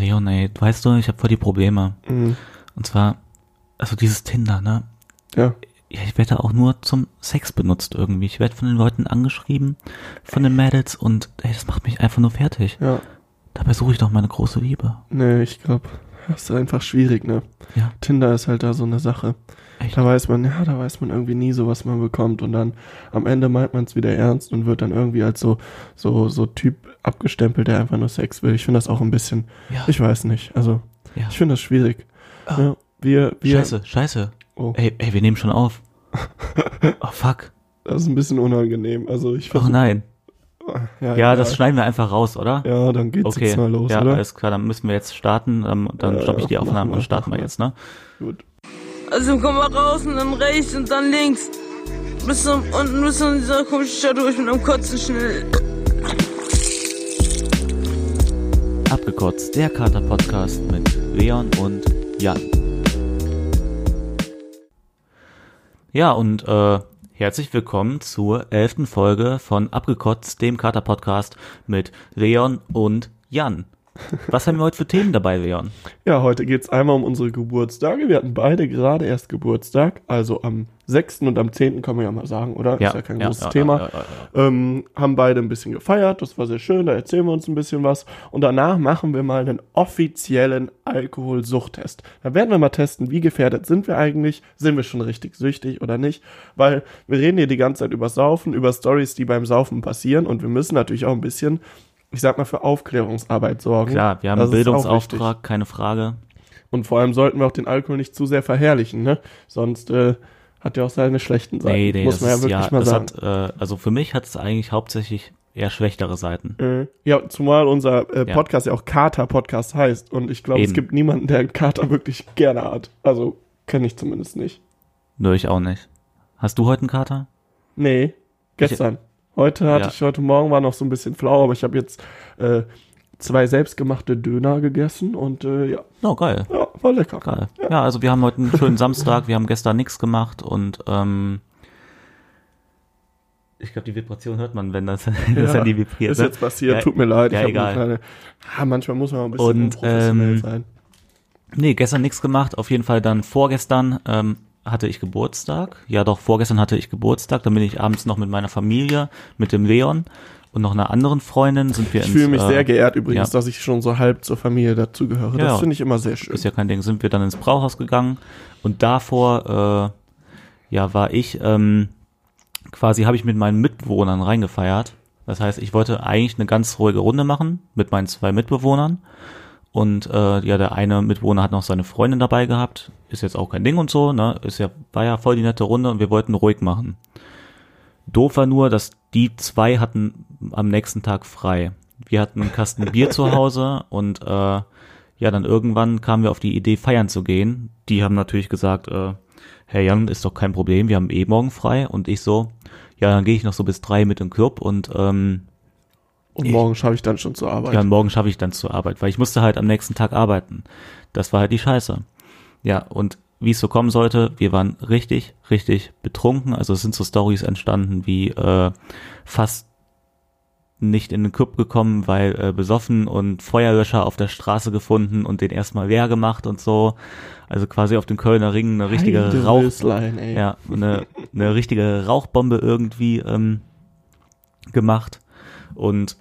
Leon, ey, weißt du, ich habe voll die Probleme. Mhm. Und zwar, also dieses Tinder, ne? Ja. Ja, ich werde auch nur zum Sex benutzt irgendwie. Ich werde von den Leuten angeschrieben, von den Mädels und ey, das macht mich einfach nur fertig. Ja. Dabei suche ich doch meine große Liebe. Nee, ich glaube, das ist einfach schwierig, ne? Ja. Tinder ist halt da so eine Sache. Echt? Da weiß man, ja, da weiß man irgendwie nie so, was man bekommt. Und dann am Ende meint man es wieder ernst und wird dann irgendwie als so, so, so Typ abgestempelt, der einfach nur Sex will. Ich finde das auch ein bisschen, Ja. ich weiß nicht. Also, ja. ich finde das schwierig. Ah. Ja, wir, wir, Scheiße, scheiße. Oh, Ey, ey, wir nehmen schon auf. Oh fuck. das ist ein bisschen unangenehm. Also, ich Oh versuche. nein. Ja, Ja, das schneiden wir einfach raus, oder? Ja, dann geht's okay. jetzt mal los, ja, oder? alles klar, dann müssen wir jetzt starten. Ähm, dann Ja, stoppe ich die Aufnahme und starten wir jetzt, ne? Gut. Also komm mal raus und dann rechts und dann links. Bis zum, unten bis zu dieser komischen Stadt durch mit einem Kotzen schnell. Abgekotzt, der Kater-Podcast mit Leon und Jan. Ja, und äh, herzlich willkommen zur elften Folge von Abgekotzt, dem Kater-Podcast mit Leon und Jan. Was haben wir heute für Themen dabei, Leon? Ja, heute geht's einmal um unsere Geburtstage. Wir hatten beide gerade erst Geburtstag, also am 6. und am 10. kann man ja mal sagen, oder? ist ja kein großes Thema. ja, ja, ja. Ähm, haben beide ein bisschen gefeiert, das war sehr schön, da erzählen wir uns ein bisschen was. Und danach machen wir mal einen offiziellen Alkoholsuchttest. Da werden wir mal testen, wie gefährdet sind wir eigentlich, sind wir schon richtig süchtig oder nicht. Weil wir reden hier die ganze Zeit über Saufen, über Stories, die beim Saufen passieren und wir müssen natürlich auch ein bisschen, ich sag mal, für Aufklärungsarbeit sorgen. Klar, wir haben einen ist Bildungsauftrag, keine Frage. Und vor allem sollten wir auch den Alkohol nicht zu sehr verherrlichen, ne? Sonst äh, hat er auch seine schlechten Seiten. Nee, nee, muss man ja ist, wirklich ja, mal sagen. hat, äh, also für mich hat es eigentlich hauptsächlich eher schlechtere Seiten. Äh, ja, zumal unser äh, Ja. Podcast ja auch Kater-Podcast heißt. Und ich glaube, es gibt niemanden, der einen Kater wirklich gerne hat. Also, kenne ich zumindest nicht. Nö, ich auch nicht. Hast du heute einen Kater? Nee, gestern. Heute hatte Ja. ich, heute Morgen war noch so ein bisschen flau, aber ich habe jetzt äh, zwei selbstgemachte Döner gegessen und äh, ja, Oh, geil. ja, war lecker. Geil. Ja, also wir haben heute einen schönen Samstag, wir haben gestern nichts gemacht und ähm, ich glaube, die Vibration hört man, wenn das, das Ja, Handy vibriert. Ist ne? jetzt passiert, Ja, tut mir leid. ja, hab egal. eine Kleine, ah, manchmal muss man auch ein bisschen Und, unprofessionell ähm, sein. Nee, gestern nichts gemacht. Auf jeden Fall dann vorgestern ähm, hatte ich Geburtstag. Ja, doch, vorgestern hatte ich Geburtstag. Dann bin ich abends noch mit meiner Familie, mit dem Leon und noch einer anderen Freundin sind wir Ich fühle mich äh, sehr geehrt übrigens, ja. dass ich schon so halb zur Familie dazugehöre. Ja, das finde ich immer sehr schön. ist ja kein Ding, sind wir dann ins Brauhaus gegangen und davor, äh, ja, war ich, ähm, quasi habe ich mit meinen Mitbewohnern reingefeiert. Das heißt, ich wollte eigentlich eine ganz ruhige Runde machen mit meinen zwei Mitbewohnern. Und äh, ja, der eine Mitbewohner hat noch seine Freundin dabei gehabt. Ist jetzt auch kein Ding und so, ne? Ist ja, war ja voll die nette Runde und wir wollten ruhig machen. Doof war nur, dass die zwei hatten am nächsten Tag frei. Wir hatten einen Kasten Bier zu Hause und äh, ja, dann irgendwann kamen wir auf die Idee, feiern zu gehen. Die haben natürlich gesagt, äh, Herr Jan, ist doch kein Problem, wir haben eh morgen frei. Und ich so, ja, dann gehe ich noch so bis drei mit dem Club und ähm, Und morgen schaffe ich dann schon zur Arbeit. ja, morgen schaffe ich dann zur Arbeit, weil ich musste halt am nächsten Tag arbeiten. Das war halt die Scheiße. Ja, und wie es so kommen sollte, wir waren richtig, richtig betrunken. Also es sind so Stories entstanden wie äh, fast nicht in den Club gekommen, weil äh, besoffen und Feuerlöscher auf der Straße gefunden und den erstmal leer gemacht und so. Also quasi auf den Kölner Ring eine richtige Heide Rauch, Wölslein, ey. ja, eine, eine richtige Rauchbombe irgendwie ähm, gemacht. Und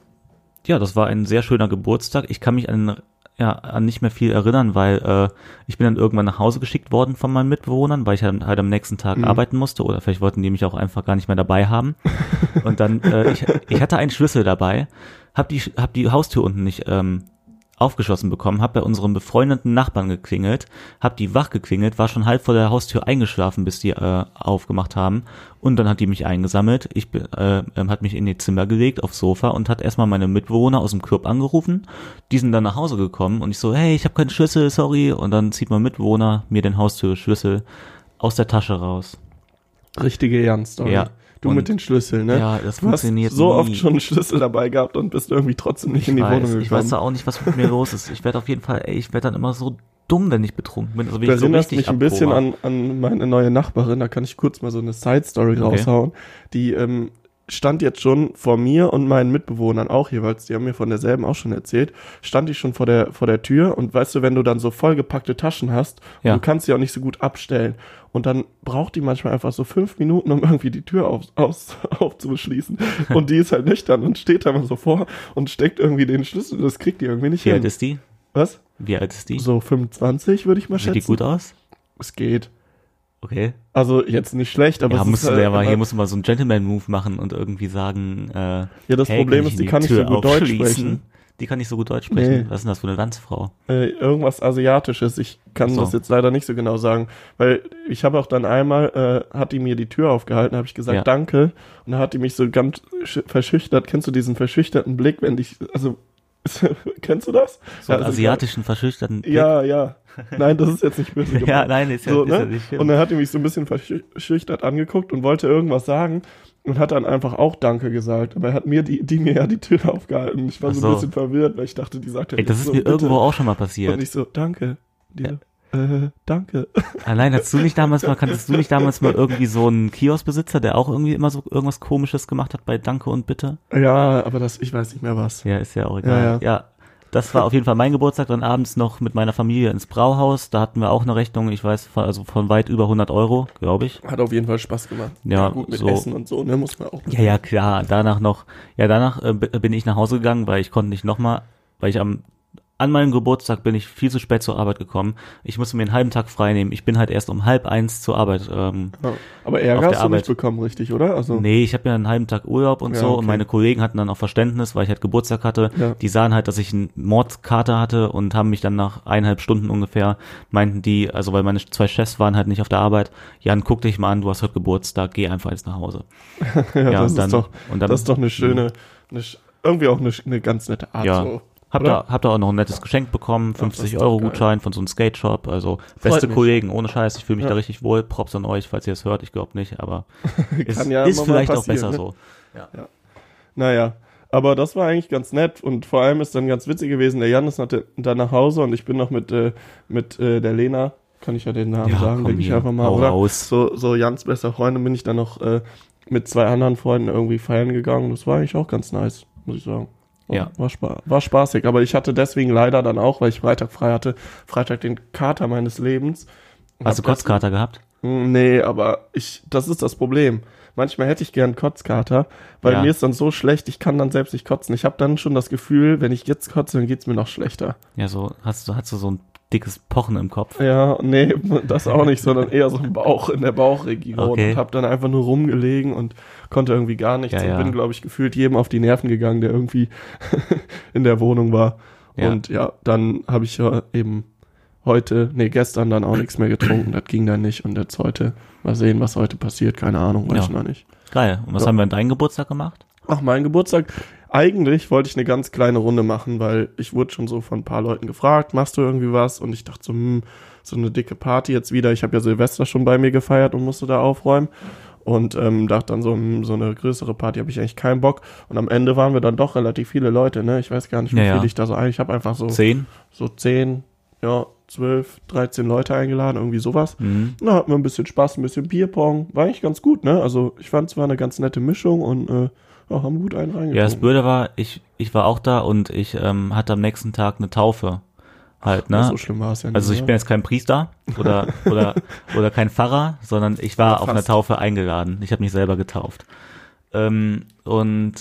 ja, das war ein sehr schöner Geburtstag. Ich kann mich an, ja, an nicht mehr viel erinnern, weil äh, ich bin dann irgendwann nach Hause geschickt worden von meinen Mitbewohnern, weil ich halt, halt am nächsten Tag Mhm. arbeiten musste oder vielleicht wollten die mich auch einfach gar nicht mehr dabei haben. Und dann, äh, ich, ich hatte einen Schlüssel dabei, hab die, hab die Haustür unten nicht ähm, aufgeschlossen bekommen, hab bei unserem befreundeten Nachbarn geklingelt, hab die wach geklingelt, war schon halb vor der Haustür eingeschlafen, bis die äh, aufgemacht haben und dann hat die mich eingesammelt, ich bin, äh, ähm, hat mich in ihr Zimmer gelegt aufs Sofa und hat erstmal meine Mitbewohner aus dem Club angerufen, die sind dann nach Hause gekommen und ich so, hey, ich habe keinen Schlüssel, sorry und dann zieht mein Mitbewohner mir den Haustürschlüssel aus der Tasche raus. Richtige Jan-Story. Ja. Du Und- mit den Schlüsseln, ne? Ja, das du hast funktioniert so nie. oft schon einen Schlüssel dabei gehabt und bist irgendwie trotzdem nicht in die ich Wohnung weiß, gekommen. ich weiß da auch nicht, was mit mir los ist. Ich werde auf jeden Fall, ey, ich werde dann immer so dumm, wenn ich betrunken bin. Also Du ich so erinnerst mich ein bisschen an, an meine neue Nachbarin, da kann ich kurz mal so eine Side-Story Okay. raushauen. Die ähm, stand jetzt schon vor mir und meinen Mitbewohnern auch jeweils, die haben mir von derselben auch schon erzählt, stand ich schon vor der, vor der Tür und weißt du, wenn du dann so vollgepackte Taschen hast, Ja. und du kannst sie auch nicht so gut abstellen und dann braucht die manchmal einfach so fünf Minuten, um irgendwie die Tür auf, aus, aufzuschließen und die ist halt nüchtern und steht da mal so vor und steckt irgendwie den Schlüssel, das kriegt die irgendwie nicht Wie alt hin. ist die? Was? Wie alt ist die? So 25 würde ich mal Sieht schätzen. die gut aus? Es geht. Okay. Also jetzt nicht schlecht, aber ja, musst halt aber hier musst du mal so einen Gentleman-Move machen und irgendwie sagen, äh, Ja, das hey, Problem ist, die die kann nicht so gut Deutsch sprechen. Die kann nicht so gut Deutsch sprechen. Nee. Was ist denn das für eine Landsfrau? äh, irgendwas Asiatisches. Ich kann so. das jetzt leider nicht so genau sagen, weil ich habe auch dann einmal, äh, hat die mir die Tür aufgehalten, habe ich gesagt, Ja. danke. Und dann hat die mich so ganz sch- verschüchtert. Kennst du diesen verschüchterten Blick, wenn dich, also, kennst du das? So einen also asiatischen, verschüchterten Blick? Ja, ja. Nein, das ist jetzt nicht böse gemeint. Ja, nein, ist ja, so, ist ja ne? nicht schlimm. Und dann hat die mich so ein bisschen verschüchtert angeguckt und wollte irgendwas sagen und hat dann einfach auch Danke gesagt. Aber er hat mir die, die mir ja die Tür aufgehalten. Ich war so, so. ein bisschen verwirrt, weil ich dachte, die sagt ja Ey, das ist so, mir bitte. irgendwo auch schon mal Und passiert. ich so, danke. Ja. so, äh, danke. Allein hast du nicht damals mal, kanntest du nicht damals mal irgendwie so einen Kioskbesitzer, der auch irgendwie immer so irgendwas komisches gemacht hat bei Danke und Bitte? Ja, aber das, ich weiß nicht mehr was. Ja, ist ja auch egal. Ja, ja. ja. Das war auf jeden Fall mein Geburtstag, dann abends noch mit meiner Familie ins Brauhaus. Da hatten wir auch eine Rechnung, ich weiß, von, also von weit über 100 Euro, glaube ich. Hat auf jeden Fall Spaß gemacht. Ja, gut, mit so. Essen und so, ne, muss man auch. Ja, ja, klar. Danach noch, ja, danach äh, bin ich nach Hause gegangen, weil ich konnte nicht nochmal, weil ich am, an meinem Geburtstag bin ich viel zu spät zur Arbeit gekommen. Ich musste mir einen halben Tag frei nehmen. Ich bin halt erst um halb eins zur Arbeit. Ähm. Aber Ärger hast du Arbeit. nicht bekommen, richtig, oder? Also, Nee, ich habe ja einen halben Tag Urlaub und Ja, so okay. und meine Kollegen hatten dann auch Verständnis, weil ich halt Geburtstag hatte. Ja. Die sahen halt, dass ich einen Mordkater hatte und haben mich dann nach eineinhalb Stunden ungefähr, meinten die, also weil meine zwei Chefs waren halt nicht auf der Arbeit, Jan, guck dich mal an, du hast heute Geburtstag, geh einfach jetzt nach Hause. ja, ja, das, und dann- ist doch, und dann- das ist doch eine schöne, eine, irgendwie auch eine, eine ganz nette Art. Ja. So. Hab Oder? da, hab da auch noch ein nettes Geschenk bekommen, das ist 50 doch Euro. Gutschein von so einem Skate Shop, also beste mich. Kollegen, ohne Scheiß, ich fühle mich Ja. da richtig wohl, Props an euch, falls ihr es hört, ich glaube nicht, aber ist, Kann ja ist vielleicht auch besser ne? so. Naja, aber das war eigentlich ganz nett und vor allem ist dann ganz witzig gewesen, der Jan ist dann nach Hause und ich bin noch mit, äh, mit äh, der Lena, kann ich ja den Namen Ja, sagen, denke ich einfach mal, oder? raus. So, so Jans bester Freundin bin ich dann noch äh, mit zwei anderen Freunden irgendwie feiern gegangen. Das war eigentlich auch ganz nice, muss ich sagen. War, Ja. War, spa war spaßig, aber ich hatte deswegen leider dann auch, weil ich Freitag frei hatte, Freitag den Kater meines Lebens. Hast du Kotzkater gehabt? Mm, Nee, aber ich, das ist das Problem. Manchmal hätte ich gern Kotzkater, weil Ja. mir ist dann so schlecht, ich kann dann selbst nicht kotzen. Ich habe dann schon das Gefühl, wenn ich jetzt kotze, dann geht's mir noch schlechter. Ja, so, hast du, hast du so ein dickes Pochen im Kopf? Ja, nee, das auch nicht, sondern eher so im Bauch, in der Bauchregion. Okay. Und habe dann einfach nur rumgelegen und konnte irgendwie gar nichts. Ja, und ja. bin, glaube ich, gefühlt jedem auf die Nerven gegangen, der irgendwie in der Wohnung war. Ja. Und ja, dann habe ich ja eben heute, nee, gestern dann auch nichts mehr getrunken. Das ging dann nicht. Und jetzt heute, mal sehen, was heute passiert. Keine Ahnung, weiß ich noch nicht. Geil. Und was haben wir an deinem Geburtstag gemacht? Ach, mein Geburtstag. Eigentlich wollte ich eine ganz kleine Runde machen, weil ich wurde schon so von ein paar Leuten gefragt, machst du irgendwie was? Und ich dachte so, hm, so eine dicke Party jetzt wieder. Ich habe ja Silvester schon bei mir gefeiert und musste da aufräumen. Und ähm, dachte dann so, hm, so eine größere Party habe ich eigentlich keinen Bock. Und am Ende waren wir dann doch relativ viele Leute, ne? Ich weiß gar nicht, wie Ja, viel ja. ich da so ein. Ich habe einfach so, Zehn? so zehn, ja, zwölf, dreizehn Leute eingeladen, irgendwie sowas. Mhm. Na, hatten wir ein bisschen Spaß, ein bisschen Bierpong. War eigentlich ganz gut, ne? Also ich fand es war eine ganz nette Mischung und äh, ja, haben gut einen reingekommen. Ja, das Blöde war, ich, ich war auch da und ich ähm, hatte am nächsten Tag eine Taufe. Halt, ne? So schlimm war es ja nicht. Also ich oder? bin jetzt kein Priester oder oder oder kein Pfarrer, sondern ich war Ja, auf einer fast. Taufe eingeladen. Ich habe mich selber getauft. Ähm, und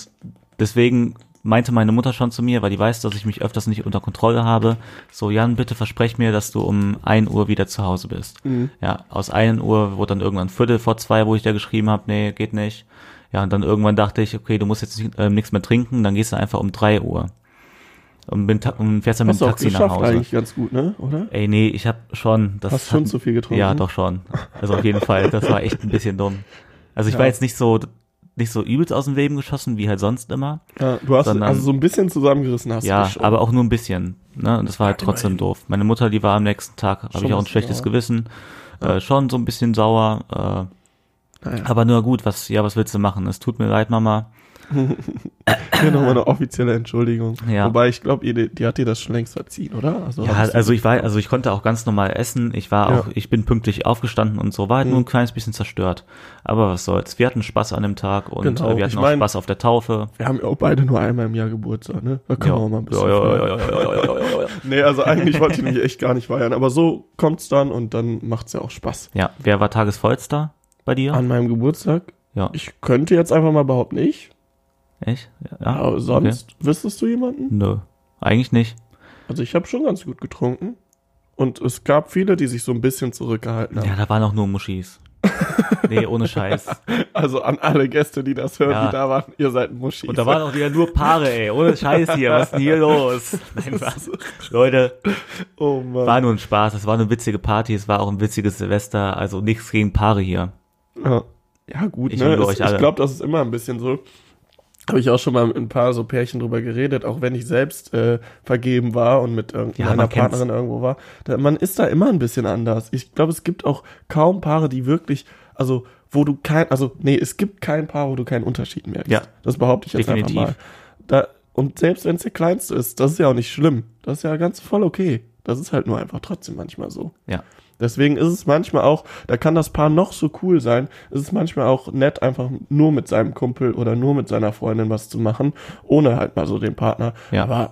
deswegen meinte meine Mutter schon zu mir, weil die weiß, dass ich mich öfters nicht unter Kontrolle habe, so Jan, bitte versprech mir, dass du um 1 Uhr wieder zu Hause bist. Mhm. Ja, aus 1 Uhr wurde dann irgendwann Viertel vor zwei, wo ich da geschrieben habe, nee, geht nicht. Ja, und dann irgendwann dachte ich, okay, du musst jetzt nicht, äh, nichts mehr trinken, dann gehst du einfach um 3 Uhr. Und, bin und fährst dann mit dem Taxi nach Hause. eigentlich ganz gut, ne? Oder? Ey, nee, ich hab schon, das Hast schon hat- zu viel getrunken? Ja, doch schon. Also auf jeden Fall, das war echt ein bisschen dumm. Also ich Ja. war jetzt nicht so nicht so übelst aus dem Leben geschossen wie halt sonst immer. Ja, du hast Sondern- also so ein bisschen zusammengerissen hast du ja, aber auch nur ein bisschen. Ne? Und das war halt Ja, trotzdem immerhin. doof. Meine Mutter, die war am nächsten Tag, habe ich auch ein schlechtes sauer. Gewissen. Äh, schon so ein bisschen sauer. Äh, Naja. aber nur gut, was, ja, was willst du machen? Es tut mir leid, Mama. Hier nochmal eine offizielle Entschuldigung. Ja. Wobei ich glaube, die, die hat dir das schon längst verziehen, oder? Also, Ja, also ich war, also ich konnte auch ganz normal essen. Ich war Ja. auch, ich bin pünktlich aufgestanden und so, war halt Mhm. nur ein kleines bisschen zerstört. Aber was soll's. Wir hatten Spaß an dem Tag und Genau, äh, wir ich hatten auch mein- Spaß auf der Taufe. wir haben ja auch beide nur einmal im Jahr Geburtstag, ne? Da können wir auch mal ein bisschen ja, ja, ja, ja, ja, ja, ja, ja, ja. Nee, also eigentlich wollte ich mich echt gar nicht feiern, aber so kommt's dann und dann macht's ja auch Spaß. Ja, wer war tagesvollster bei dir? An meinem Geburtstag, ja, ich könnte jetzt einfach mal behaupten, ich. echt? Ja, aber sonst, wüsstest du jemanden? Okay. Nö, eigentlich nicht. Also ich habe schon ganz gut getrunken. Und es gab viele, die sich so ein bisschen zurückgehalten haben. Ja, da waren auch nur Muschis. nee, ohne Scheiß. Also an alle Gäste, die das hören, Ja. die da waren, ihr seid Muschis. Und da waren auch wieder nur Paare, ey. Ohne Scheiß hier. Was ist denn hier los? Nein, was? Leute, oh Mann. war nur ein Spaß. Es war eine witzige Party. Es war auch ein witziges Silvester. Also nichts gegen Paare hier. Ja, ja gut, Ich ne? Es, ich glaube, das ist immer ein bisschen so. Habe ich auch schon mal mit ein paar so Pärchen drüber geredet, auch wenn ich selbst äh, vergeben war und mit irgendeiner kennt's. Partnerin irgendwo war. Da, man ist da immer ein bisschen anders. Ich glaube, es gibt auch kaum Paare, die wirklich, also wo du kein, also nee, es gibt kein Paar, wo du keinen Unterschied merkst. Ja. Das behaupte ich jetzt Definitiv. einfach mal. Da, und selbst wenn es der kleinste ist, das ist ja auch nicht schlimm. Das ist ja ganz voll okay. Das ist halt nur einfach trotzdem manchmal so. Ja. Deswegen ist es manchmal auch, da kann das Paar noch so cool sein, ist es manchmal auch nett, einfach nur mit seinem Kumpel oder nur mit seiner Freundin was zu machen, ohne halt mal so den Partner. Ja. Aber,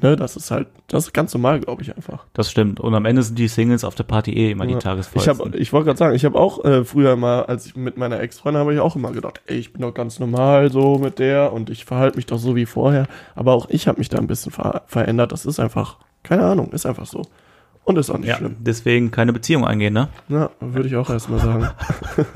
ne, das ist halt, das ist ganz normal, glaube ich einfach. Das stimmt. Und am Ende sind die Singles auf der Party eh immer die Ja. Ich Tagesvollsten. habe, ich wollte gerade sagen, ich habe auch äh, früher mal, als ich mit meiner Ex-Freundin habe ich auch immer gedacht, ey, ich bin doch ganz normal so mit der und ich verhalte mich doch so wie vorher. Aber auch ich habe mich da ein bisschen ver verändert. Das ist einfach, keine Ahnung, ist einfach so. Und ist auch nicht ja, schlimm. deswegen keine Beziehung eingehen, ne? Ja, würde ich auch erstmal sagen.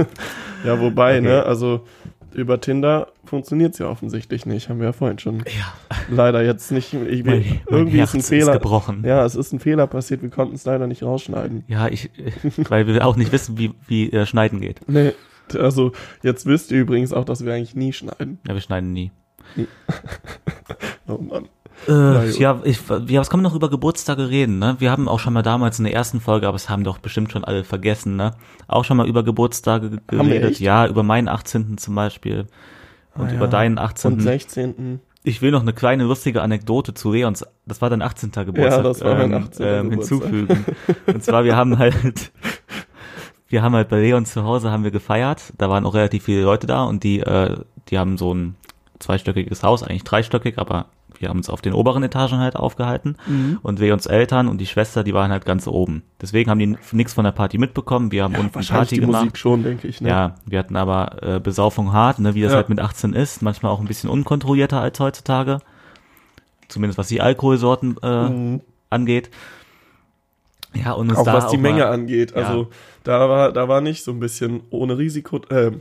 ja, wobei, Okay. ne, also über Tinder funktioniert's ja offensichtlich nicht, haben wir ja vorhin schon Ja. leider jetzt nicht. Ich, Mein, mein irgendwie Herz ist ein Fehler. gebrochen. ja, es ist ein Fehler passiert, wir konnten es leider nicht rausschneiden. Ja, ich, weil wir auch nicht wissen, wie, wie äh, Schneiden geht. Nee, also jetzt wisst ihr übrigens auch, dass wir eigentlich nie schneiden. Ja, wir schneiden nie. Oh Mann. Äh, gut. ja, ich, ja, was kann man noch über Geburtstage reden, ne? Wir haben auch schon mal damals in der ersten Folge, aber es haben doch bestimmt schon alle vergessen, ne? Auch schon mal über Geburtstage geredet. Ja, über meinen 18. zum Beispiel. Und Ah, über ja. deinen 18. Und 16. Ich will noch eine kleine lustige Anekdote zu Leons, das war dein 18. Geburtstag, das war mein 18. ähm, Geburtstag. hinzufügen. Und zwar, wir haben halt, wir haben halt bei Leon zu Hause haben wir gefeiert, da waren auch relativ viele Leute da und die, äh, die haben so ein zweistöckiges Haus, eigentlich dreistöckig, aber wir haben uns auf den oberen Etagen halt aufgehalten Mhm. und Leons Eltern und die Schwester, die waren halt ganz oben. Deswegen haben die nichts von der Party mitbekommen, wir haben unten Wahrscheinlich Party die gemacht. Musik schon, denke ich. Ne? Ja, wir hatten aber äh, Besaufung hart, ne, wie das Ja. halt mit 18 ist. Manchmal auch ein bisschen unkontrollierter als heutzutage. Zumindest was die Alkoholsorten äh, Mhm. angeht. Ja, und uns Auch was die Menge mal, angeht. Ja. Also da war, da war nicht so ein bisschen ohne Risiko. Ähm,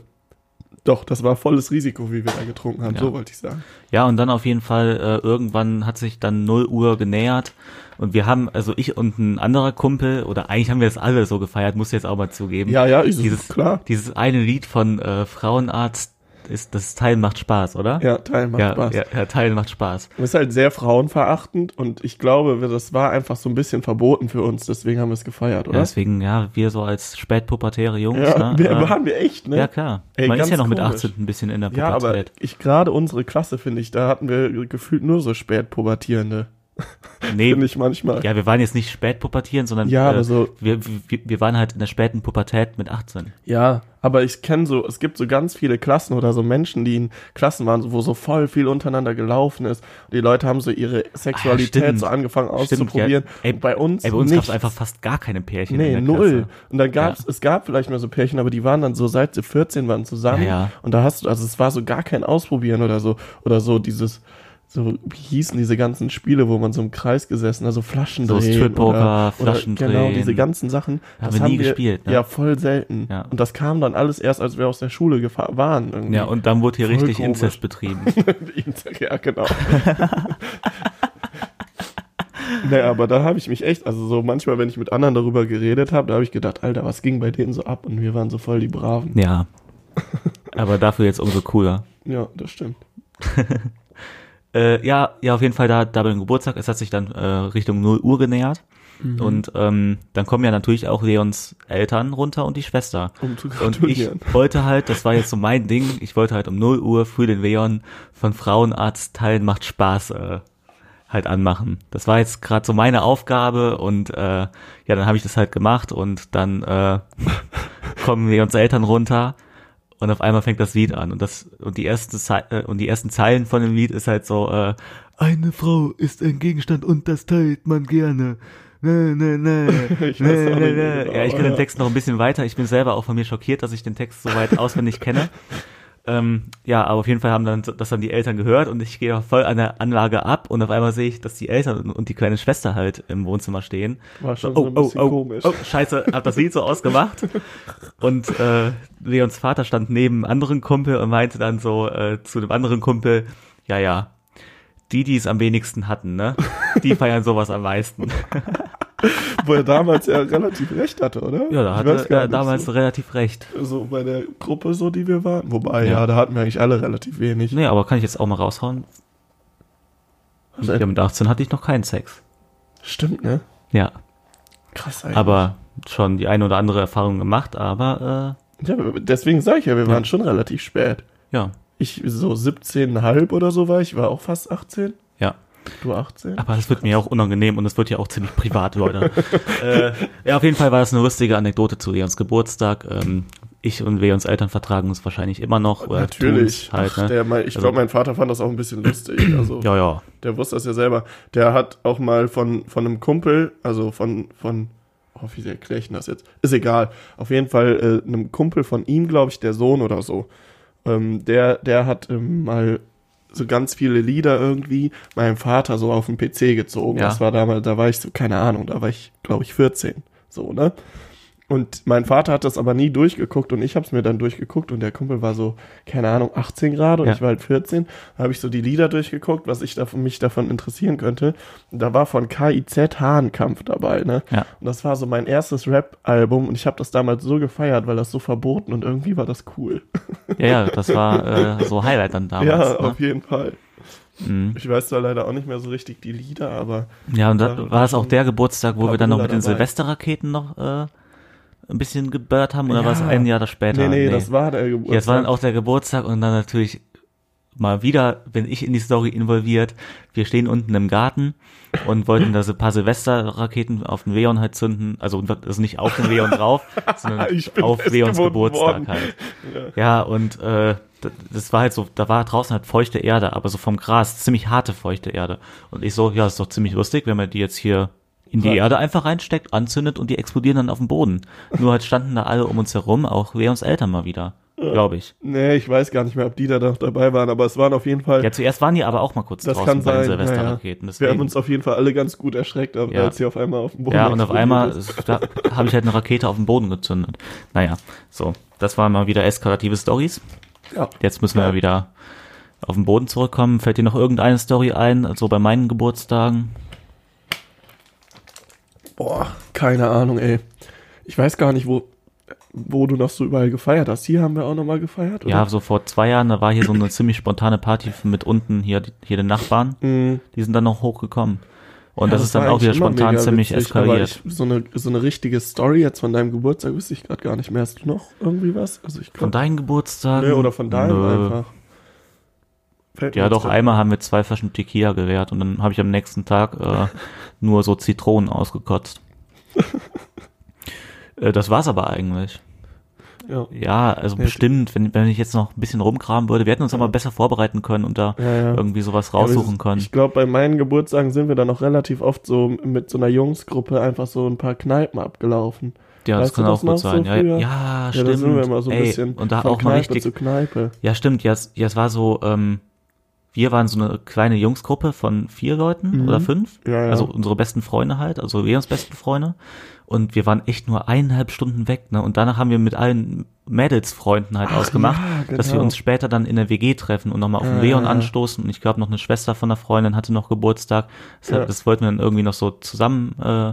doch, das war volles Risiko, wie wir da getrunken haben. Ja. So wollte ich sagen. Ja, und dann auf jeden Fall, äh, irgendwann hat sich dann 0 Uhr genähert. Und wir haben, also ich und ein anderer Kumpel, oder eigentlich haben wir das alle so gefeiert, muss ich jetzt auch mal zugeben. Ja, ja, ich, dieses, klar. Dieses eine Lied von äh, Frauenarzt ist, das Teilen macht Spaß, oder? Ja, Teil macht ja, Spaß. ja, ja, Teilen macht Spaß. Das ist halt sehr frauenverachtend und ich glaube, das war einfach so ein bisschen verboten für uns, deswegen haben wir es gefeiert, Ja, oder? deswegen, ja, wir so als spätpubertäre Jungs, Ja, ne? wir, äh, waren wir echt, ne? Ja, klar. Ey, Man ist ja noch mit komisch. 18 ein bisschen in der Ja, aber Pubertät. ich gerade unsere Klasse, finde ich, da hatten wir gefühlt nur so Spätpubertierende. nee, Finde ich manchmal. ja, wir waren jetzt nicht spätpubertieren, sondern Ja, äh, so- wir, wir, wir waren halt in der späten Pubertät mit 18. Ja, aber ich kenne so, es gibt so ganz viele Klassen oder so Menschen, die in Klassen waren, wo so voll viel untereinander gelaufen ist. Und die Leute haben so ihre Sexualität Ah, stimmt. so angefangen Stimmt, auszuprobieren. ja. Ey, bei uns Ey, bei uns gab es einfach fast gar keine Pärchen Nee, null. Klasse. Und dann gab's, es gab vielleicht mal so Pärchen, aber die waren dann so, seit sie 14 waren zusammen. Ja, ja. Und da hast du, also es war so gar kein Ausprobieren oder so, oder so dieses, so, wie hießen diese ganzen Spiele, wo man so im Kreis gesessen, also Flaschen So drehen. Oder, Flaschen oder, Genau, diese ganzen Sachen. Haben wir nie gespielt, ne? Ja, voll selten. Ja. Und das kam dann alles erst, als wir aus der Schule gefahren waren. Irgendwie. Ja, und dann wurde hier Voll richtig komisch. Inzest betrieben. ja, genau. nee, aber da habe ich mich echt, also so manchmal, wenn ich mit anderen darüber geredet habe, da habe ich gedacht, Alter, was ging bei denen so ab? Und wir waren so voll die Braven. ja. Aber dafür jetzt umso cooler. Ja, das stimmt. Äh, ja, ja, auf jeden Fall da, da beim Geburtstag, es hat sich dann äh, Richtung 0 Uhr genähert. Und ähm, dann kommen ja natürlich auch Leons Eltern runter und die Schwester. Um zu und ich wollte halt, das war jetzt so mein Ding, ich wollte halt um 0 Uhr früh den Leon von Frauenarzt teilen macht Spaß äh, halt anmachen. Das war jetzt gerade so meine Aufgabe und äh, ja, dann habe ich das halt gemacht und dann äh, kommen Leons Eltern runter und auf einmal fängt das Lied an und das und die ersten äh, und die ersten Zeilen von dem Lied ist halt so äh, eine Frau ist ein Gegenstand und das teilt man gerne. Ne, ne, ne, Ich ne, ne, ne. genau, Ja, ich kenne ja. den Text noch ein bisschen weiter. Ich bin selber auch von mir schockiert, dass ich den Text so weit auswendig kenne. Ähm, ja, aber auf jeden Fall haben dann das dann die Eltern gehört und ich gehe auch voll an der Anlage ab und auf einmal sehe ich, dass die Eltern und die kleine Schwester halt im Wohnzimmer stehen. War schon oh, so ein oh, bisschen oh, komisch. oh, scheiße, hab das Lied so ausgemacht. Und äh, Leons Vater stand neben einem anderen Kumpel und meinte dann so äh, zu dem anderen Kumpel, ja, ja, die, die es am wenigsten hatten, ne? Die feiern sowas am meisten. Wo er damals ja relativ recht hatte, oder? Ja, da hatte er damals So, relativ recht. so bei der Gruppe, so die wir waren. Wobei, Ja. ja, da hatten wir eigentlich alle relativ wenig. Nee, aber kann ich jetzt auch mal raushauen? Also, Ja, mit 18 hatte ich noch keinen Sex. Stimmt, ne? Ja, Krass eigentlich. aber schon die eine oder andere Erfahrung gemacht, aber Ja, deswegen sage ich ja, wir waren Ja. schon relativ spät. äh, ja, Ich so 17,5 oder so war ich, war auch fast 18. Du 18? Aber das wird mir auch unangenehm und das wird ja auch ziemlich privat, Leute. äh, ja, auf jeden Fall war das eine lustige Anekdote zu Leons Geburtstag. Ähm, ich und Leons Eltern vertragen uns wahrscheinlich immer noch. Natürlich. Halt, Ach, ne? der, mein, ich Also- glaube, mein Vater fand das auch ein bisschen lustig. Also, Ja, ja. der wusste das ja selber. Der hat auch mal von, von einem Kumpel, also von, von, oh, wie erkläre ich das jetzt? Ist egal. Auf jeden Fall äh, einem Kumpel von ihm, glaube ich, der Sohn oder so. Ähm, der, der hat ähm, mal so ganz viele Lieder irgendwie meinem Vater so auf den PC gezogen. Ja. Das war damals, da war ich so, keine Ahnung, da war ich, glaube ich, 14. So, ne? Und mein Vater hat das aber nie durchgeguckt und ich habe es mir dann durchgeguckt und der Kumpel war so, keine Ahnung, 18 Grad und Ja. ich war halt 14. Da habe ich so die Lieder durchgeguckt, was ich davon, mich davon interessieren könnte. Und da war von KIZ Hahnkampf dabei, ne? Ja. Und das war so mein erstes Rap-Album und ich habe das damals so gefeiert, weil das so verboten und irgendwie war das cool. Ja, ja, das war äh, so Highlight dann damals. ja, ne? auf jeden Fall. Mhm. Ich weiß zwar leider auch nicht mehr so richtig die Lieder, aber Ja, und da war es auch der Geburtstag, wo wir dann noch mit den dabei. Silvesterraketen noch äh, ein bisschen gebirgt haben, oder war es Ja. ein Jahr später? nee, nee, das war der Geburtstag. Ja, es war dann auch der Geburtstag und dann natürlich mal wieder bin ich in die Story involviert. Wir stehen unten im Garten und wollten da so ein paar Silvesterraketen auf den Leon halt zünden. Also, also nicht auf den Leon drauf, sondern auf Leons festgebunden Geburtstag worden. halt. Ja, und äh, das war halt so, da war draußen halt feuchte Erde, aber so vom Gras, ziemlich harte feuchte Erde. Und ich so, ja, ist doch ziemlich lustig, wenn man die jetzt hier in die. Erde einfach reinsteckt, anzündet und die explodieren dann auf dem Boden. Nur halt standen da alle um uns herum, auch Leons Eltern mal wieder, glaube ich. Nee, ich weiß gar nicht mehr, ob die da noch dabei waren, aber es waren auf jeden Fall. Ja, zuerst waren die aber auch mal kurz das draußen kann bei den sein. Silvesterraketen. Wir deswegen- haben uns auf jeden Fall alle ganz gut erschreckt, als Ja. sie auf einmal auf dem Boden ja, und auf einmal habe ich halt eine Rakete auf den Boden gezündet. Naja, so, das waren mal wieder eskalative Stories. Ja. Jetzt müssen wir ja wieder auf den Boden zurückkommen. Fällt dir noch irgendeine Story ein, so bei meinen Geburtstagen? Boah, keine Ahnung, ey. Ich weiß gar nicht, wo, wo du noch so überall gefeiert hast. Hier haben wir auch nochmal gefeiert, oder? Ja, so vor zwei Jahren, da war hier so eine ziemlich spontane Party mit unten hier, hier den Nachbarn. Mhm. Die sind dann noch hochgekommen. Und Ja, das, ist dann auch wieder spontan ziemlich witzig, eskaliert. Ich, so, eine, so eine richtige Story jetzt von deinem Geburtstag wüsste ich gerade gar nicht mehr. Hast du noch irgendwie was? Also ich Von glaube, deinem Geburtstag? nee, oder von deinem Nö. einfach. Fällt Ja, doch, einmal haben wir zwei Flaschen Tequila gewährt und dann habe ich am nächsten Tag äh, nur so Zitronen ausgekotzt. äh, das war's aber eigentlich. Ja. Ja, also Nee, bestimmt, wenn, wenn ich jetzt noch ein bisschen rumkramen würde, wir hätten uns aber besser vorbereiten können und da Ja, ja. irgendwie sowas Ja, raussuchen können. Ich glaube, bei meinen Geburtstagen sind wir dann noch relativ oft so mit so einer Jungsgruppe einfach so ein paar Kneipen abgelaufen. ja, das weißt du kann das auch gut sein. so ja, ja, Ja, stimmt. da sind wir immer so ein Ey, bisschen und da von auch mal Kneipe richtig zu Kneipe. Ja, stimmt. Ja, es, ja, es war so, ähm, wir waren so eine kleine Jungsgruppe von vier Leuten Mhm. oder fünf. Ja, ja. Also unsere besten Freunde halt, also Leons besten Freunde. Und wir waren echt nur eineinhalb Stunden weg, ne? Und danach haben wir mit allen Mädelsfreunden halt Ach ausgemacht, ja, dass wir genau. uns später dann in der WG treffen und nochmal auf den Leon anstoßen. Und ich glaube, noch eine Schwester von einer Freundin hatte noch Geburtstag. Deshalb. Das wollten wir dann irgendwie noch so zusammen äh,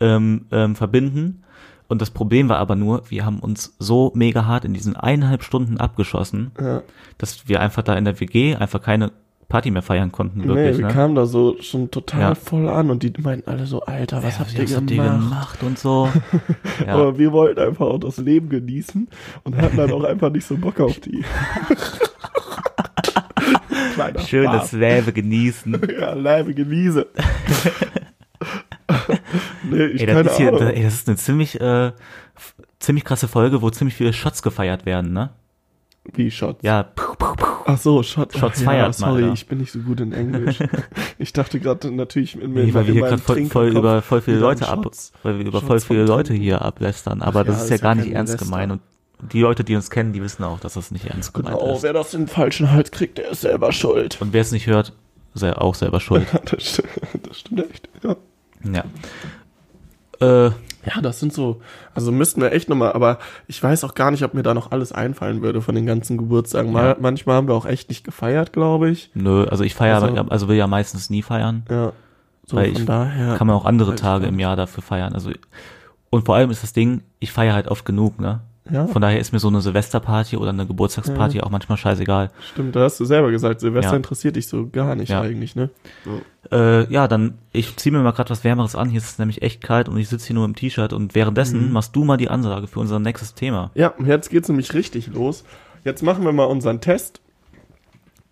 ähm, ähm, verbinden. Und das Problem war aber nur, wir haben uns so mega hart in diesen eineinhalb Stunden abgeschossen, Ja. dass wir einfach da in der WG einfach keine Party mehr feiern konnten, Nee, wirklich. wir ne? kamen da so schon total Ja. voll an und die meinten alle so, Alter, was Ja, habt ihr was habt gemacht? ihr gemacht und so. ja. Aber wir wollten einfach auch das Leben genießen und hatten dann auch einfach nicht so Bock auf die. Kleiner Schön Spaß. das Leben genießen. Ja, leibige Wiese. nee, ich Ey, das keine ist, hier, Ahnung. ey, das ist eine ziemlich, äh, ziemlich krasse Folge, wo ziemlich viele Shots gefeiert werden, ne? Wie Shots? Ja, puh, puh, puh. Ach so, Shots. Shots ja, feiert Sorry, Alter. ich bin nicht so gut in Englisch. ich dachte gerade natürlich in, Nee, weil wir hier gerade voll, voll über voll viele Leute ab, weil wir über Shots voll viele Leute Trinken. hier ablästern. Aber Ach das ja, ist ja ist ja gar nicht ernst Lästern. gemeint. Und die Leute, die uns kennen, die wissen auch, dass das nicht ernst gemeint Genau, ist. wer das in den falschen Hals kriegt, der ist selber schuld. Und wer es nicht hört, sei auch selber schuld. das, stimmt, das stimmt echt. Ja. Ja. Äh, ja, das sind so, also müssten wir echt nochmal, aber ich weiß auch gar nicht, ob mir da noch alles einfallen würde von den ganzen Geburtstagen. Mal, Ja. Manchmal haben wir auch echt nicht gefeiert, glaube ich. nö, also ich feiere, Also- also, will ja meistens nie feiern. Ja. So Weil von ich daher. Kann man auch andere Tage im. Jahr dafür feiern. Also und vor allem ist das Ding, ich feiere halt oft genug, ne? Ja, Von daher ist mir so eine Silvesterparty oder eine Geburtstagsparty auch manchmal scheißegal. stimmt, da hast du selber gesagt, Silvester Ja. interessiert dich so gar nicht Ja. eigentlich, ne? Äh, ja, dann, ich ziehe mir mal gerade was Wärmeres an. Hier ist es nämlich echt kalt und ich sitze hier nur im T-Shirt und währenddessen Mhm. machst du mal die Ansage für unser nächstes Thema. Ja, jetzt geht's nämlich richtig los. Jetzt machen wir mal unseren Test.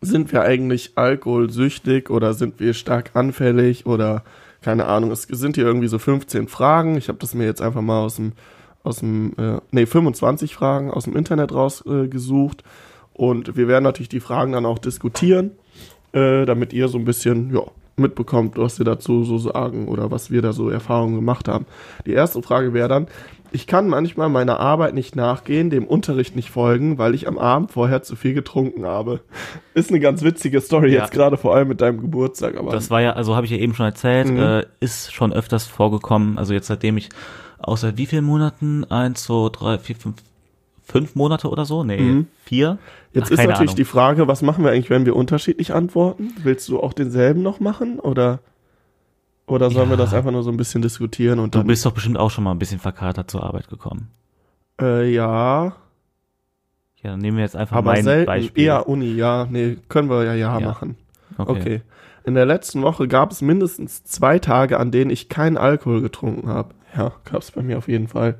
Sind wir eigentlich alkoholsüchtig oder sind wir stark anfällig oder keine Ahnung, es sind hier irgendwie so 15 Fragen. Ich habe das mir jetzt einfach mal aus dem aus dem äh, nee, 25 Fragen aus dem Internet rausgesucht äh, gesucht. und wir werden natürlich die Fragen dann auch diskutieren, äh, damit ihr so ein bisschen ja, mitbekommt, was wir dazu so sagen oder was wir da so Erfahrungen gemacht haben. Die erste Frage wäre dann, ich kann manchmal meiner Arbeit nicht nachgehen, dem Unterricht nicht folgen, weil ich am Abend vorher zu viel getrunken habe. Ist eine ganz witzige Story Ja. jetzt gerade vor allem mit deinem Geburtstag, aber Das war ja, also habe ich ja eben schon erzählt, Mhm. äh, ist schon öfters vorgekommen. Also jetzt seitdem ich, aus seit wie vielen Monaten? Eins, zwei, drei, vier, fünf, fünf Monate oder so? Nee, Mhm. vier? jetzt Ach, ist natürlich Ahnung. die Frage, was machen wir eigentlich, wenn wir unterschiedlich antworten? Willst du auch denselben noch machen oder oder sollen wir Ja. das einfach nur so ein bisschen diskutieren und Du dann bist doch bestimmt auch schon mal ein bisschen verkatert zur Arbeit gekommen. äh, ja, Ja, dann nehmen wir jetzt einfach aber mein selten Beispiel. eher Uni, ja, nee, können wir ja ja, Ja. machen. okay. Okay. In der letzten Woche gab es mindestens zwei Tage, an denen ich keinen Alkohol getrunken habe. Ja, gab es bei mir auf jeden Fall.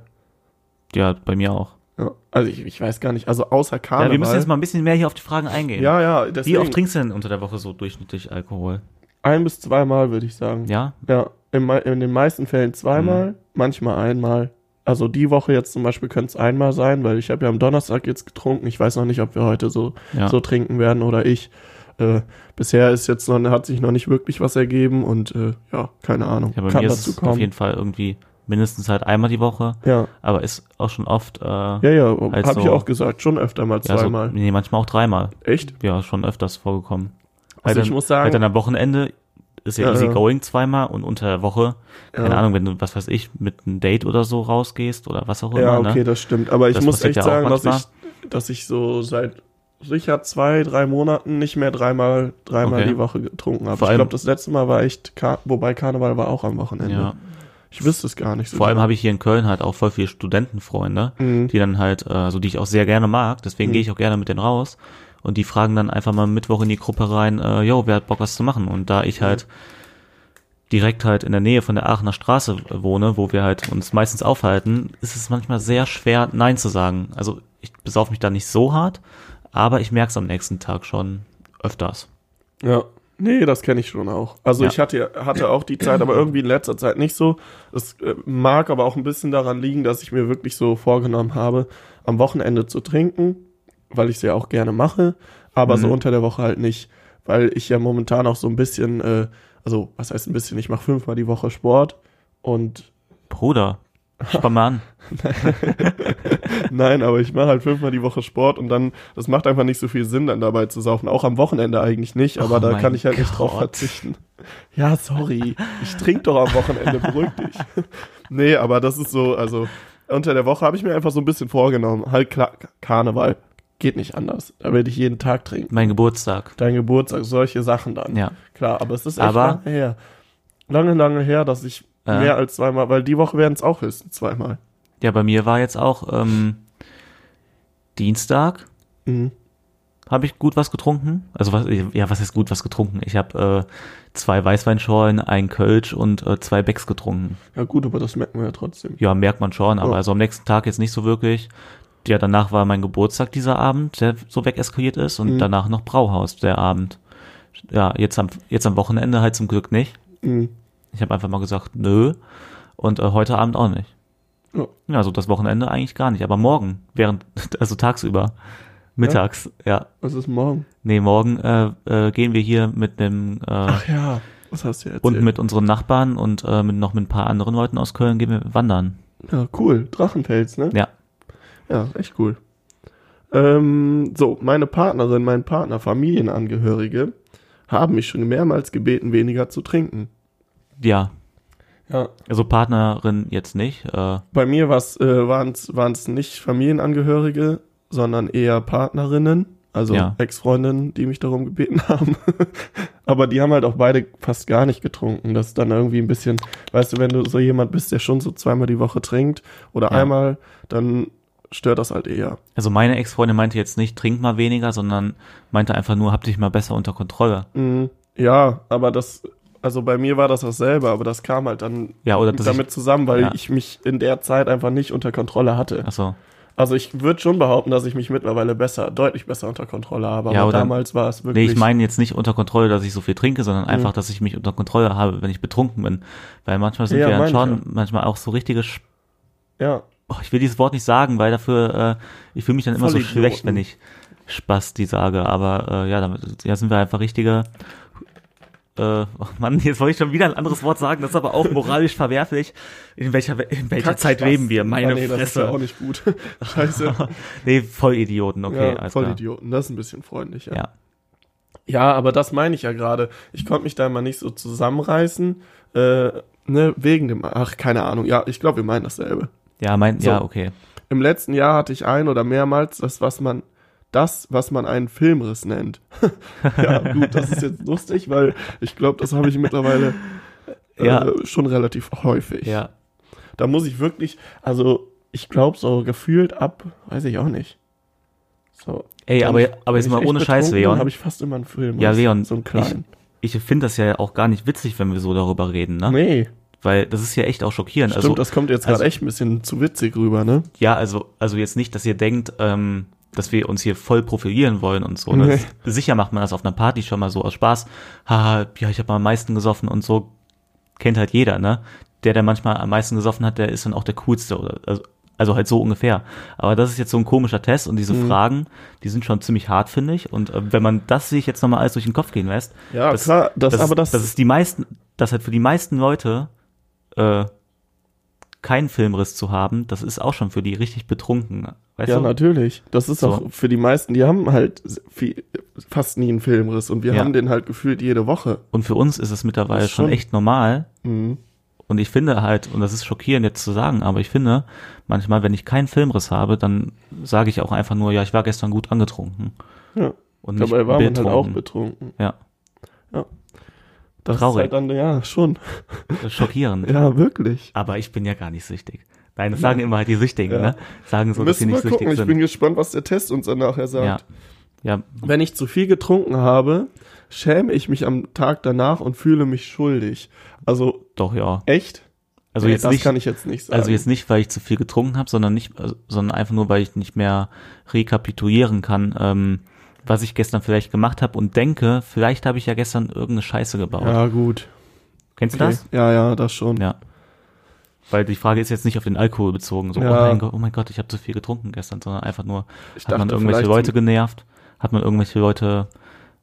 Ja, bei mir auch. Ja. Also ich, ich weiß gar nicht, also außer Karneval. Ja, wir müssen jetzt mal ein bisschen mehr hier auf die Fragen eingehen. Ja, ja, Wie deswegen oft trinkst du denn unter der Woche so durchschnittlich Alkohol? ein bis zweimal würde ich sagen. Ja? Ja, in, in den meisten Fällen zweimal, Mhm. manchmal einmal. Also die Woche jetzt zum Beispiel könnte es einmal sein, weil ich habe ja am Donnerstag jetzt getrunken. Ich weiß noch nicht, ob wir heute so, Ja. so trinken werden oder ich. Äh, bisher ist jetzt noch, hat sich noch nicht wirklich was ergeben und äh, ja, keine Ahnung. Ja, bei Kann mir dazu ist es kommen. auf jeden Fall irgendwie mindestens halt einmal die Woche, ja, aber ist auch schon oft, äh, ja, ja, Halt habe ich so- auch gesagt, schon öfter mal ja, so, zweimal. nee, manchmal auch dreimal. Echt? Ja, schon öfters vorgekommen. Also Halt ich dann, muss sagen- halt dann am Wochenende ist ja, Ja, easy going zweimal und unter der Woche, keine Ja. Ahnung, wenn du, was weiß ich, mit einem Date oder so rausgehst oder was auch immer, Ja, okay, ne? das stimmt. Aber ich Das muss echt sagen, dass ich, dass ich so seit sicher zwei, drei Monaten nicht mehr dreimal, dreimal Okay. die Woche getrunken habe. Ich glaube, das letzte Mal war echt, Kar wobei Karneval war auch am Wochenende. Ja. Ich wüsste es gar nicht so. Vor allem genau. habe ich hier in Köln halt auch voll viele Studentenfreunde, Mhm. die dann halt, äh, so die ich auch sehr gerne mag, deswegen Mhm. gehe ich auch gerne mit denen raus und die fragen dann einfach mal Mittwoch in die Gruppe rein, äh, yo, wer hat Bock was zu machen? Und da ich halt direkt halt in der Nähe von der Aachener Straße wohne, wo wir halt uns meistens aufhalten, ist es manchmal sehr schwer, Nein zu sagen. Also ich besauf mich da nicht so hart, aber ich merke es am nächsten Tag schon öfters. Ja. Nee, das kenne ich schon auch. Also Ja. ich hatte, hatte auch die Zeit, aber irgendwie in letzter Zeit nicht so. Es äh, mag aber auch ein bisschen daran liegen, dass ich mir wirklich so vorgenommen habe, am Wochenende zu trinken, weil ich es ja auch gerne mache, aber so Mhm. unter der Woche halt nicht, weil ich ja momentan auch so ein bisschen, äh, also was heißt ein bisschen, ich mache fünfmal die Woche Sport und Bruder, spann mal an. Nein, aber ich mache halt fünfmal die Woche Sport und dann, das macht einfach nicht so viel Sinn, dann dabei zu saufen. Auch am Wochenende eigentlich nicht, aber Oh da kann ich halt nicht drauf Gott. verzichten. Ja, sorry. Ich trinke doch am Wochenende, beruhig dich. Nee, aber das ist so, also unter der Woche habe ich mir einfach so ein bisschen vorgenommen. Halt klar, Karneval. Geht nicht anders. Da werde ich jeden Tag trinken. Mein Geburtstag. Dein Geburtstag, solche Sachen dann. Ja. Klar, aber es ist echt Aber- lange her. Lange, lange her, dass ich Ja. mehr als zweimal, weil die Woche werden es auch höchstens zweimal. Ja, bei mir war jetzt auch ähm, Dienstag, Mhm. habe ich gut was getrunken. Also was, ja, was ist gut was getrunken? Ich habe äh, zwei Weißweinschorlen, ein Kölsch und äh, zwei Becks getrunken. Ja gut, aber das merken wir ja trotzdem. Ja, merkt man schon, aber Ja. also am nächsten Tag jetzt nicht so wirklich. Ja, danach war mein Geburtstag dieser Abend, der so wegeskaliert ist und Mhm. danach noch Brauhaus der Abend. Ja, jetzt am jetzt am Wochenende halt zum Glück nicht. Mhm. Ich habe einfach mal gesagt, nö. Und äh, heute Abend auch nicht. Ja. Ja, also das Wochenende eigentlich gar nicht. Aber morgen, während, also tagsüber, mittags, ja. Was ist morgen? Nee, morgen äh, äh, gehen wir hier mit dem äh, Ach ja, was hast du erzählt? und mit unseren Nachbarn und äh, mit, noch mit ein paar anderen Leuten aus Köln gehen wir wandern. Ja, cool. Drachenfels, ne? Ja. Ja, echt cool. Ähm, so, meine Partnerin, mein Partner, Familienangehörige haben mich schon mehrmals gebeten, weniger zu trinken. Ja. Ja. Also Partnerin jetzt nicht. Äh, Bei mir äh, waren es nicht Familienangehörige, sondern eher Partnerinnen, also Ja. Ex-Freundinnen, die mich darum gebeten haben. Aber die haben halt auch beide fast gar nicht getrunken. Das ist dann irgendwie ein bisschen, weißt du, wenn du so jemand bist, der schon so zweimal die Woche trinkt oder Ja. einmal, dann stört das halt eher. also meine Ex-Freundin meinte jetzt nicht, trink mal weniger, sondern meinte einfach nur, hab dich mal besser unter Kontrolle. Mhm. Ja, aber das, also bei mir war das dasselbe, aber das kam halt dann Ja, oder damit zusammen, weil Ja. ich mich in der Zeit einfach nicht unter Kontrolle hatte. ich, achso, Also ich würde schon behaupten, dass ich mich mittlerweile besser, deutlich besser unter Kontrolle habe. Ja, Aber oder- damals war es nee, wirklich. ich meine jetzt nicht unter Kontrolle, dass ich so viel trinke, sondern einfach, Mhm. dass ich mich unter Kontrolle habe, wenn ich betrunken bin. Weil manchmal sind Ja, wir dann schon, ich manchmal auch so richtige, Sch- ja, oh, ich will dieses Wort nicht sagen, weil dafür, äh, ich fühle mich dann immer so Vollidioten. schlecht, wenn ich Spasti sage, aber äh, ja, damit ja, sind wir einfach richtige äh, oh Mann, jetzt wollte ich schon wieder ein anderes Wort sagen, das ist aber auch moralisch verwerflich. In welcher, in welcher Zeit leben wir? Meine ah, nee, das ist ja Fresse. auch nicht gut. Scheiße. nee, Vollidioten, okay, ja, alles voll klar. Idioten. Das ist ein bisschen freundlich, ja. Ja. Ja, aber das meine ich ja gerade. Ich konnte mich da immer nicht so zusammenreißen, äh, ne, wegen dem, ach, keine Ahnung. Ja, ich glaube, wir meinen dasselbe. Ja, mein, So. ja, okay. Im letzten Jahr hatte ich ein oder mehrmals das, was man, das, was man einen Filmriss nennt. ja, gut, das ist jetzt lustig, weil ich glaube, das habe ich mittlerweile äh, Ja. schon relativ häufig. Ja. Da muss ich wirklich, also ich glaube so gefühlt ab, weiß ich auch nicht. So. Ey, aber, ich- aber jetzt ich mal ohne Scheiß, Leon. habe ich fast immer einen Film. Ja, Leon, so einen kleinen. Ich finde das ja auch gar nicht witzig, wenn wir so darüber reden, ne? nee, Weil das ist ja echt auch schockierend. stimmt, also, das kommt jetzt gerade also- echt ein bisschen zu witzig rüber, ne? ja, also, also jetzt nicht, dass ihr denkt, ähm, dass wir uns hier voll profilieren wollen und so. Ne? Nee. Sicher macht man das auf einer Party schon mal so aus Spaß. Haha, ja, ich habe am meisten gesoffen und so kennt halt jeder, ne? Der, der manchmal am meisten gesoffen hat, der ist dann auch der coolste oder also, also halt so ungefähr. Aber das ist jetzt so ein komischer Test und diese Mhm. Fragen, die sind schon ziemlich hart, finde ich. Und äh, wenn man das sich jetzt nochmal alles durch den Kopf gehen lässt, Ja, das, klar, das, das, aber das, das ist die meisten, das halt für die meisten Leute äh, keinen Filmriss zu haben, das ist auch schon für die richtig betrunken. Weißt ja, du? natürlich. Das ist So. auch für die meisten, die haben halt viel, fast nie einen Filmriss und wir Ja. haben den halt gefühlt jede Woche. Und für uns ist es mittlerweile ist schon schon- echt normal. Mhm. Und ich finde halt, und das ist schockierend jetzt zu sagen, aber ich finde, manchmal, wenn ich keinen Filmriss habe, dann sage ich auch einfach nur, ja, ich war gestern gut angetrunken. Ja. Und Dabei war man halt auch betrunken. Ja, Das Traurig. ist halt dann, ja, schon. das ist schockierend. Ja, wirklich. Aber ich bin ja gar nicht süchtig. Nein, das sagen immer halt die Süchtigen, Ja. ne? Sagen so, dass sie nicht gucken. süchtig Ich sind. bin gespannt, was der Test uns dann nachher sagt. ja. Ja, Wenn ich zu viel getrunken habe, schäme ich mich am Tag danach und fühle mich schuldig. Also doch, ja. echt? Also Nee, jetzt das nicht, kann ich jetzt nicht sagen. Also jetzt nicht, weil ich zu viel getrunken habe, sondern nicht, also, sondern einfach nur, weil ich nicht mehr rekapitulieren kann, ähm, was ich gestern vielleicht gemacht habe und denke, vielleicht habe ich ja gestern irgendeine Scheiße gebaut. ja, gut. Kennst du Okay. das? Ja, ja, das schon. Ja. Weil die Frage ist jetzt nicht auf den Alkohol bezogen, so Ja. oh, mein Gott, oh mein Gott, ich habe zu viel getrunken gestern, sondern einfach nur, Ich hat man irgendwelche Leute genervt, hat man irgendwelche Leute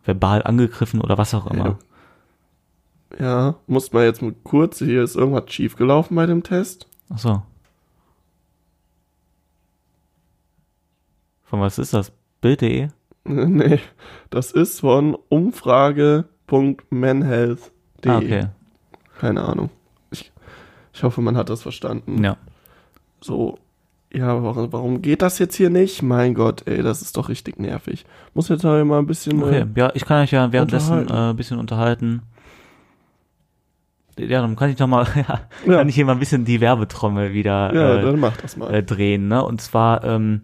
verbal angegriffen oder was auch immer. Ja, muss man jetzt mal kurz, hier ist irgendwas schief gelaufen bei dem Test. Ach so. Von was ist das? Bild.de? nee, das ist von umfrage.menhealth.de. Ah, okay. Keine Ahnung. Ich, ich hoffe, man hat das verstanden. Ja. So, ja, warum, warum geht das jetzt hier nicht? Mein Gott, ey, das ist doch richtig nervig. Muss jetzt halt mal ein bisschen. Okay, Äh, ja, ich kann euch ja währenddessen äh, ein bisschen unterhalten. Ja, dann kann ich noch mal, ja, Ja. kann ich hier mal ein bisschen die Werbetrommel wieder ja, äh, dann mach das mal. äh, drehen, ne? Und zwar ähm,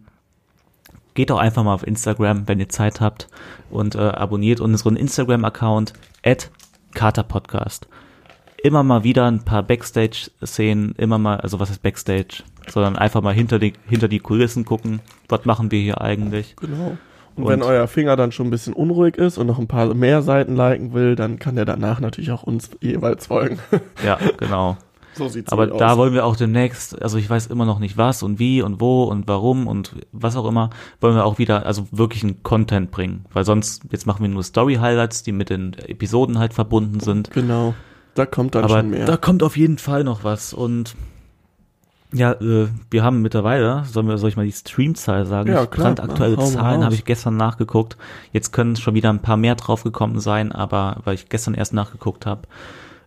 geht auch einfach mal auf Instagram, wenn ihr Zeit habt und äh, abonniert unseren Instagram-Account at Katerpodcast. Immer mal wieder ein paar Backstage-Szenen, immer mal, also was ist Backstage, sondern einfach mal hinter die, hinter die Kulissen gucken, was machen wir hier eigentlich. Genau. Und, Und- wenn euer Finger dann schon ein bisschen unruhig ist und noch ein paar mehr Seiten liken will, dann kann der danach natürlich auch uns jeweils folgen. Ja, genau. So sieht's Aber da aus. wollen wir auch demnächst, also ich weiß immer noch nicht was und wie und wo und warum und was auch immer, wollen wir auch wieder, also wirklich einen Content bringen. Weil sonst, jetzt machen wir nur Story-Highlights, die mit den Episoden halt verbunden sind. Genau. Da kommt dann Aber schon mehr. da kommt auf jeden Fall noch was und ja, äh, wir haben mittlerweile, sollen wir, soll ich mal die Streamzahl sagen? Ja, klar. Brandaktuelle Zahlen habe ich gestern nachgeguckt. Jetzt können schon wieder ein paar mehr draufgekommen sein, aber weil ich gestern erst nachgeguckt habe,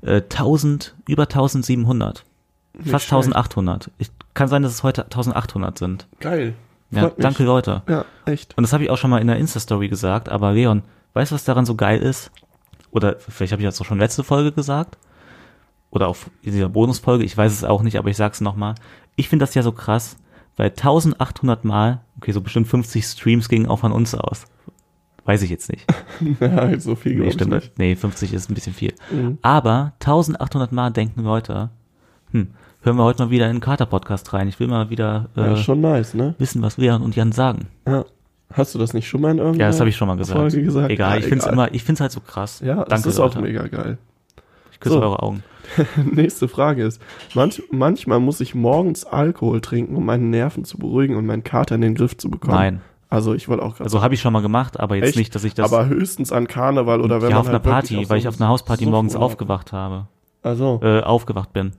äh, 1000, über 1700. Nicht Fast schlecht. 1800. Ich, kann sein, dass es heute 1800 sind. Geil. Ja, Freut mich. danke Leute. Ja, echt. Und das habe ich auch schon mal in der Insta-Story gesagt, aber Leon, weißt du, was daran so geil ist? Oder vielleicht habe ich das auch schon letzte Folge gesagt. Oder auf dieser Bonusfolge, ich weiß es auch nicht, aber ich sag's nochmal. Ich finde das ja so krass, weil 1800 Mal, okay, so bestimmt 50 Streams gingen auch von uns aus. Weiß ich jetzt nicht. Ja, so viel Nee, stimmt. nicht. Nee, 50 ist ein bisschen viel. Mhm. Aber 1800 Mal denken Leute, hm, hören wir heute mal wieder in den Kater-Podcast rein. Ich will mal wieder äh, Ja, schon nice, ne? wissen, was Leon und Jan sagen. Ja. Hast du das nicht schon mal in irgendeiner Ja, das habe ich schon mal gesagt. Folge gesagt? Egal, Ja, ich find's egal. immer, ich find's halt so krass. Ja, das Danke, ist Leute. auch mega geil. Ich küsse So. eure Augen. Nächste Frage ist, manch, manchmal muss ich morgens Alkohol trinken, um meine Nerven zu beruhigen und meinen Kater in den Griff zu bekommen. Nein. Also ich wollte auch gerade Also habe ich schon mal gemacht, aber jetzt Echt? nicht, dass ich das aber höchstens an Karneval oder wenn ja, man auf einer halt wirklich Party, auf weil so ich auf einer Hausparty morgens Suchturlaub- aufgewacht habe. Also, Äh, aufgewacht bin.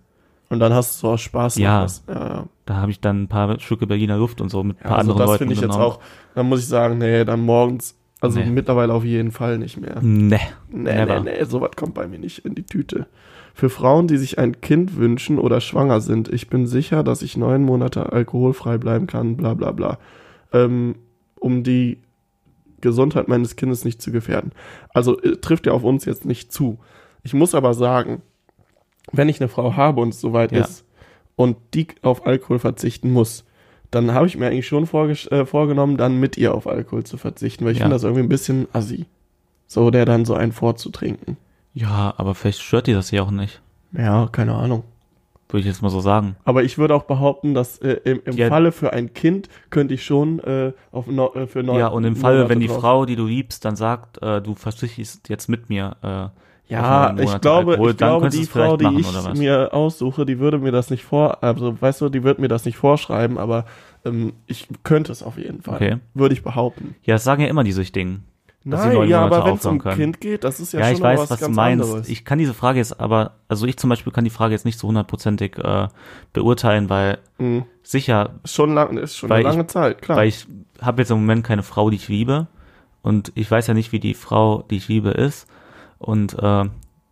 und dann hast du so aus Spaß Ja. Ja, ja. Da habe ich dann ein paar Stücke Berliner Luft und so mit ein paar also anderen das Leuten finde ich jetzt genommen. auch, dann muss ich sagen, nee, dann morgens, also Nee. mittlerweile auf jeden Fall nicht mehr. Nee. Nee, Never. nee, nee, sowas kommt bei mir nicht in die Tüte. Für Frauen, die sich ein Kind wünschen oder schwanger sind, ich bin sicher, dass ich neun Monate alkoholfrei bleiben kann, bla bla bla. Ähm, um die Gesundheit meines Kindes nicht zu gefährden. Also äh, trifft ja auf uns jetzt nicht zu. Ich muss aber sagen, wenn ich eine Frau habe und es soweit Ja. ist und die auf Alkohol verzichten muss, dann habe ich mir eigentlich schon äh, vorgenommen, dann mit ihr auf Alkohol zu verzichten, weil ich Ja. finde das irgendwie ein bisschen assi. So, der dann so einen vorzutrinken. Ja, aber vielleicht stört die das ja auch nicht. Ja, keine Ahnung. Würde ich jetzt mal so sagen. Aber ich würde auch behaupten, dass äh, im, im Ja. Falle für ein Kind könnte ich schon äh, auf no, äh, für neun ja, und im Falle, wenn die drauf- Frau, die du liebst, dann sagt, äh, du verzichtest jetzt mit mir. Äh, Ja, ich glaube, Alkohol, ich glaube, die Frau, die machen, ich oder was? mir aussuche, die würde mir das nicht vor, also weißt du, die wird mir das nicht vorschreiben, aber ähm, ich könnte es auf jeden Fall. Okay. Würde ich behaupten. Ja, das sagen ja immer die Süchtigen. Dass sie Nein, neun ja, Monate aber wenn es um können. Kind geht, das ist ja, Ja, schon ich weiß, was, was du ganz meinst. anderes. Ich kann diese Frage jetzt aber, also ich zum Beispiel kann die Frage jetzt nicht so hundertprozentig äh, beurteilen, weil Mhm. sicher, schon lang, ist schon eine ich- lange Zeit, klar. weil ich habe jetzt im Moment keine Frau, die ich liebe und ich weiß ja nicht, wie die Frau, die ich liebe, ist und äh,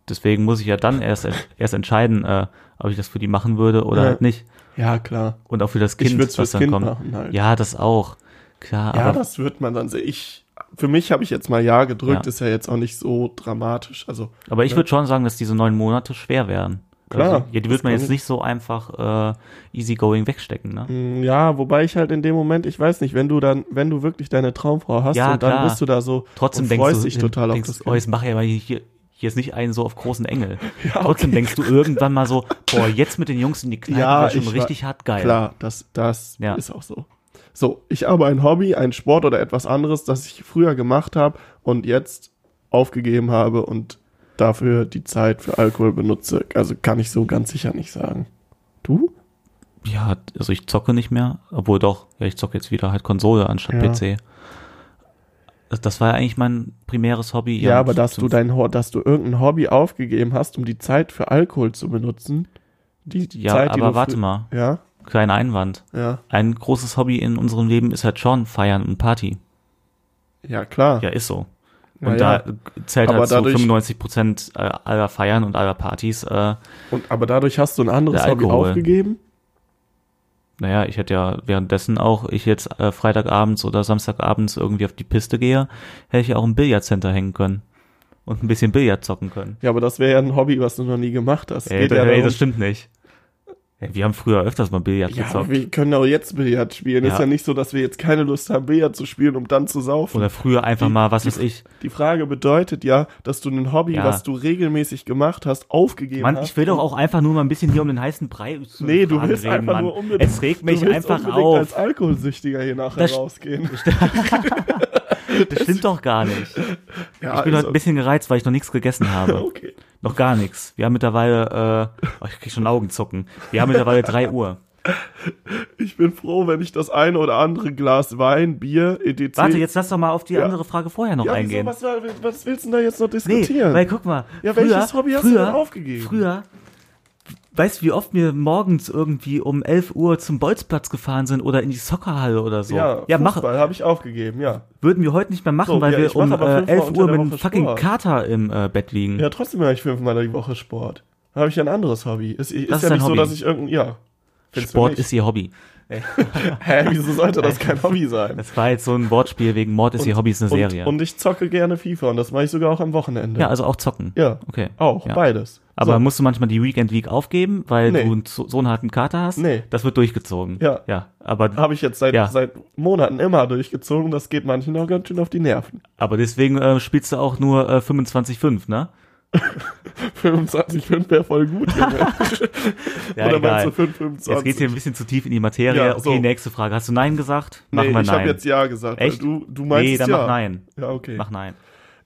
deswegen muss ich ja dann erst erst entscheiden, äh, ob ich das für die machen würde oder Ja. halt nicht ja, klar. und auch für das Ich Kind, es was dann Kind kommt. halt. Ja, das auch. Klar, Ja, aber das wird man dann sehen. Ich, für mich habe ich jetzt mal Ja gedrückt, Ja. ist ja jetzt auch nicht so dramatisch. Also, Aber ich Ja. würde schon sagen, dass diese neun Monate schwer wären. Klar, Also, ja, die wird man jetzt ich- nicht so einfach äh, easygoing wegstecken, ne? mh, ja, wobei ich halt in dem Moment, ich weiß nicht, wenn du dann, wenn du wirklich deine Traumfrau hast Ja, und dann klar. bist du da so Trotzdem und denkst freust du, dich total denkst, auf das oh, jetzt mach ja mal hier, hier ist nicht einen so auf großen Engel. Ja, Trotzdem denkst du irgendwann mal so, boah, jetzt mit den Jungs in die Kneipe Ja, schon ich richtig hart geil. Klar, das, das Ja. ist auch so. So, ich habe ein Hobby, ein Sport oder etwas anderes, das ich früher gemacht habe und jetzt aufgegeben habe und dafür die Zeit für Alkohol benutze. Also kann ich so ganz sicher nicht sagen. Du? Ja, also ich zocke nicht mehr, obwohl doch, ja, ich zocke jetzt wieder halt Konsole anstatt Ja. PC. Das, das war ja eigentlich mein primäres Hobby. Ja, aber dass du dein dass du irgendein Hobby aufgegeben hast, um die Zeit für Alkohol zu benutzen. Die Ja, Zeit, die aber warte mal, Ja, kleiner Einwand. ja, Ein großes Hobby in unserem Leben ist halt schon Feiern und Party. ja, klar. Ja, ist so. Und ja. da zählt Aber halt so dadurch- 95 Prozent äh, aller Feiern und aller Partys. Äh, Und, aber dadurch hast du ein anderes Der Hobby aufgegeben? naja, ich hätte ja währenddessen auch, ich jetzt äh, Freitagabends oder Samstagabends irgendwie auf die Piste gehe, hätte ich ja auch im Billardcenter hängen können. Und ein bisschen Billard zocken können. Ja, aber das wäre ja ein Hobby, was du noch nie gemacht hast. Ey, Geht das, ja ey, darum, das stimmt nicht. Wir haben früher öfters mal Billard Ja, gezockt. wir können auch jetzt Billard spielen. Ja. Ist ja nicht so, dass wir jetzt keine Lust haben, Billard zu spielen, um dann zu saufen. Oder früher einfach Die- mal, was die- weiß ich. Die Frage bedeutet ja, dass du ein Hobby, Ja. was du regelmäßig gemacht hast, aufgegeben Mann, hast. ich will doch auch einfach nur mal ein bisschen hier um den heißen Brei zu Nee, du willst reden, einfach Mann. nur unbedingt. Es regt mich du willst einfach unbedingt auf. als Alkoholsüchtiger hier nachher Das- rausgehen. Das stimmt doch gar nicht. Ja, Ich bin heute ein bisschen gereizt, weil ich noch nichts gegessen habe. Okay. Noch gar nichts. Wir haben mittlerweile, äh, oh, ich krieg schon Augenzucken. Wir haben mittlerweile drei Uhr. Ich bin froh, wenn ich das eine oder andere Glas Wein, Bier, etc. Warte, jetzt lass doch mal auf die Ja. andere Frage vorher noch ja, wieso, eingehen. was, was willst du denn da jetzt noch Nee, diskutieren? weil guck mal. Ja, früher, welches Hobby hast du früher, denn aufgegeben? Früher, weißt du, wie oft wir morgens irgendwie um 11 Uhr zum Bolzplatz gefahren sind oder in die Soccerhalle oder so? ja, ja Fußball habe ich aufgegeben, ja. würden wir heute nicht mehr machen, So, weil ja, wir um äh, fünfmal 11 unter Uhr mit einem fucking Sport. Kater im äh, Bett liegen. Ja, trotzdem mache ich fünfmal die Woche Sport. Da habe ich ja ein anderes Hobby. Ist, Das ist ja nicht so, Hobby. dass ich irgendein, ja. Sport ist ihr Hobby. Hä, wieso sollte das kein Hobby sein? Das war jetzt so ein Wortspiel wegen Mord ist ihr Hobby ist eine Serie. Und, und ich zocke gerne FIFA und das mache ich sogar auch am Wochenende. ja, also auch zocken. Ja, Okay. auch, Ja. beides. Aber So. musst du manchmal die Weekend Week aufgeben, weil Nee. du einen so einen harten Kater hast? Nee. Das wird durchgezogen. Ja. Ja. Aber, habe ich jetzt seit, Ja. seit Monaten immer durchgezogen. Das geht manchen auch ganz schön auf die Nerven. aber deswegen äh, spielst du auch nur äh, 25,5, ne? 25,5 wäre voll gut. Ja, Oder egal. meinst du 5,25? Jetzt geht's hier ein bisschen zu tief in die Materie. Ja, okay, so. nächste Frage. Hast du Nein gesagt? Machen nee, wir ich Nein. habe jetzt Ja gesagt. Echt? Weil du, du meinst nee, dann ja. mach Nein. Ja, okay. Mach Nein.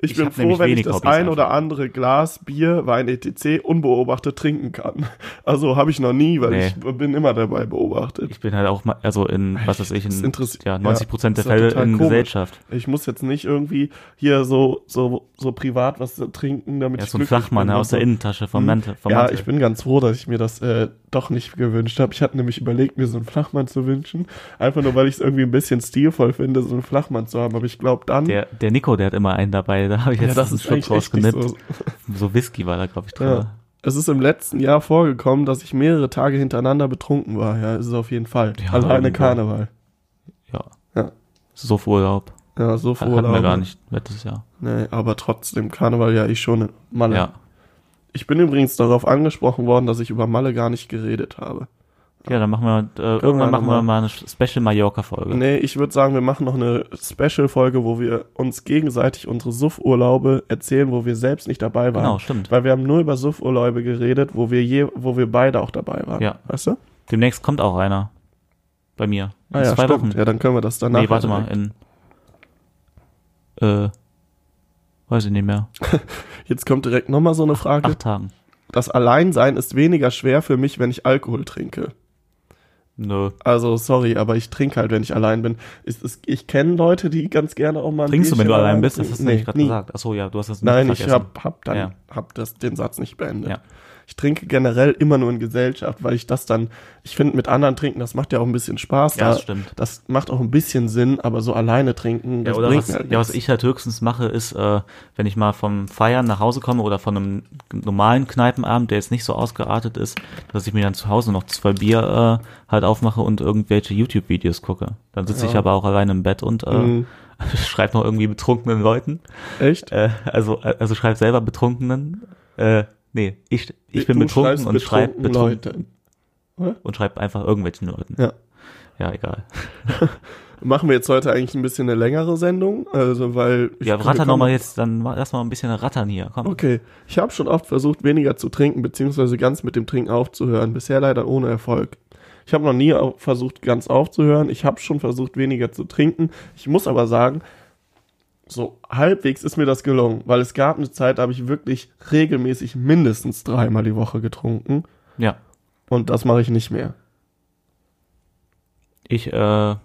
Ich, Ich bin froh, wenn ich das Hobbys ein einfach. oder andere Glas, Bier, Wein, etc. unbeobachtet trinken kann. Also habe ich noch nie, weil Nee. ich bin immer dabei beobachtet. Ich bin halt auch mal, also in, was weiß ich, in ja, 90 Prozent ja, der ja Fälle in komisch. Gesellschaft. Ich muss jetzt nicht irgendwie hier so, so, so privat was trinken, damit Ja, ich so ein Flachmann bin aus der. Innentasche vom Hm. Mantel. Vom Ja, Mantel. ich bin ganz froh, dass ich mir das äh, doch nicht gewünscht habe. Ich hatte nämlich überlegt, mir so einen Flachmann zu wünschen. Einfach nur, weil ich es irgendwie ein bisschen stilvoll finde, so einen Flachmann zu haben. Aber ich glaube dann. der, der Nico, der hat immer einen dabei. Da habe ich ja, jetzt das einen Schluck rausgenippt. so. So. Whisky war da, glaube ich, drin. Ja. Es ist im letzten Jahr vorgekommen, dass ich mehrere Tage hintereinander betrunken war. Ja, ist es auf jeden Fall. Ja, Alleine irgendwo. Karneval. Ja. Ja. So viel Urlaub. Ja, so froh. Hatten wir gar nicht letztes Jahr. Nee, aber trotzdem, Karneval ja ich schon Malle. Ja. Ich bin übrigens darauf angesprochen worden, dass ich über Malle gar nicht geredet habe. Ja, dann machen wir, äh, irgendwann machen wir mal eine Special Mallorca-Folge. Nee, ich würde sagen, wir machen noch eine Special-Folge, wo wir uns gegenseitig unsere Suff-Urlaube erzählen, wo wir selbst nicht dabei waren. Genau, stimmt. Weil wir haben nur über Suff-Urlaube geredet, wo wir je, wo wir beide auch dabei waren. Ja. Weißt du? Demnächst kommt auch einer. Bei mir. In Ah ja, zwei stimmt. Wochen. Ja, dann können wir das danach. nee, warte mal, in äh, weiß ich nicht mehr. Jetzt kommt direkt nochmal so eine Frage. Acht Tagen. Das Alleinsein ist weniger schwer für mich, wenn ich Alkohol trinke. Nö. Also, sorry, aber ich trinke halt, wenn ich allein bin. Ist, ist, ich kenne Leute, die ganz gerne auch mal Trinkst du, wenn du allein bist? Das hast du Nee, nicht gerade gesagt. Achso, ja, du hast das nicht Nein, ich hab, hab dann Ja. hab das, den Satz nicht beendet. Ja. Ich trinke generell immer nur in Gesellschaft, weil ich das dann, ich finde mit anderen trinken, das macht ja auch ein bisschen Spaß. Ja, da, das stimmt. Das macht auch ein bisschen Sinn, aber so alleine trinken, Ja, das oder bringt was, halt ja, was ich halt höchstens mache, ist, äh, wenn ich mal vom Feiern nach Hause komme oder von einem normalen Kneipenabend, der jetzt nicht so ausgeartet ist, dass ich mir dann zu Hause noch zwei Bier äh, halt aufmache und irgendwelche YouTube-Videos gucke. Dann sitze ich Ja. aber auch alleine im Bett und äh, Mhm. schreibe noch irgendwie betrunkenen Leuten. Echt? Äh, also, äh, also schreib selber betrunkenen. Äh, nee, ich, ich bin Du betrunken und schreib betrunken Leute. und schreib einfach irgendwelchen Leuten. Ja. Ja, egal. Machen wir jetzt heute eigentlich ein bisschen eine längere Sendung? Also, weil. ich- Ja, ratter kommen- noch mal jetzt, dann lass mal ein bisschen rattern hier. Komm. Okay, ich habe schon oft versucht, weniger zu trinken, beziehungsweise ganz mit dem Trinken aufzuhören. Bisher leider ohne Erfolg. Ich habe noch nie versucht, ganz aufzuhören. Ich habe schon versucht, weniger zu trinken. Ich muss aber sagen, so halbwegs ist mir das gelungen, weil es gab eine Zeit, da habe ich wirklich regelmäßig mindestens dreimal die Woche getrunken. Ja. Und das mache ich nicht mehr. Ich, äh,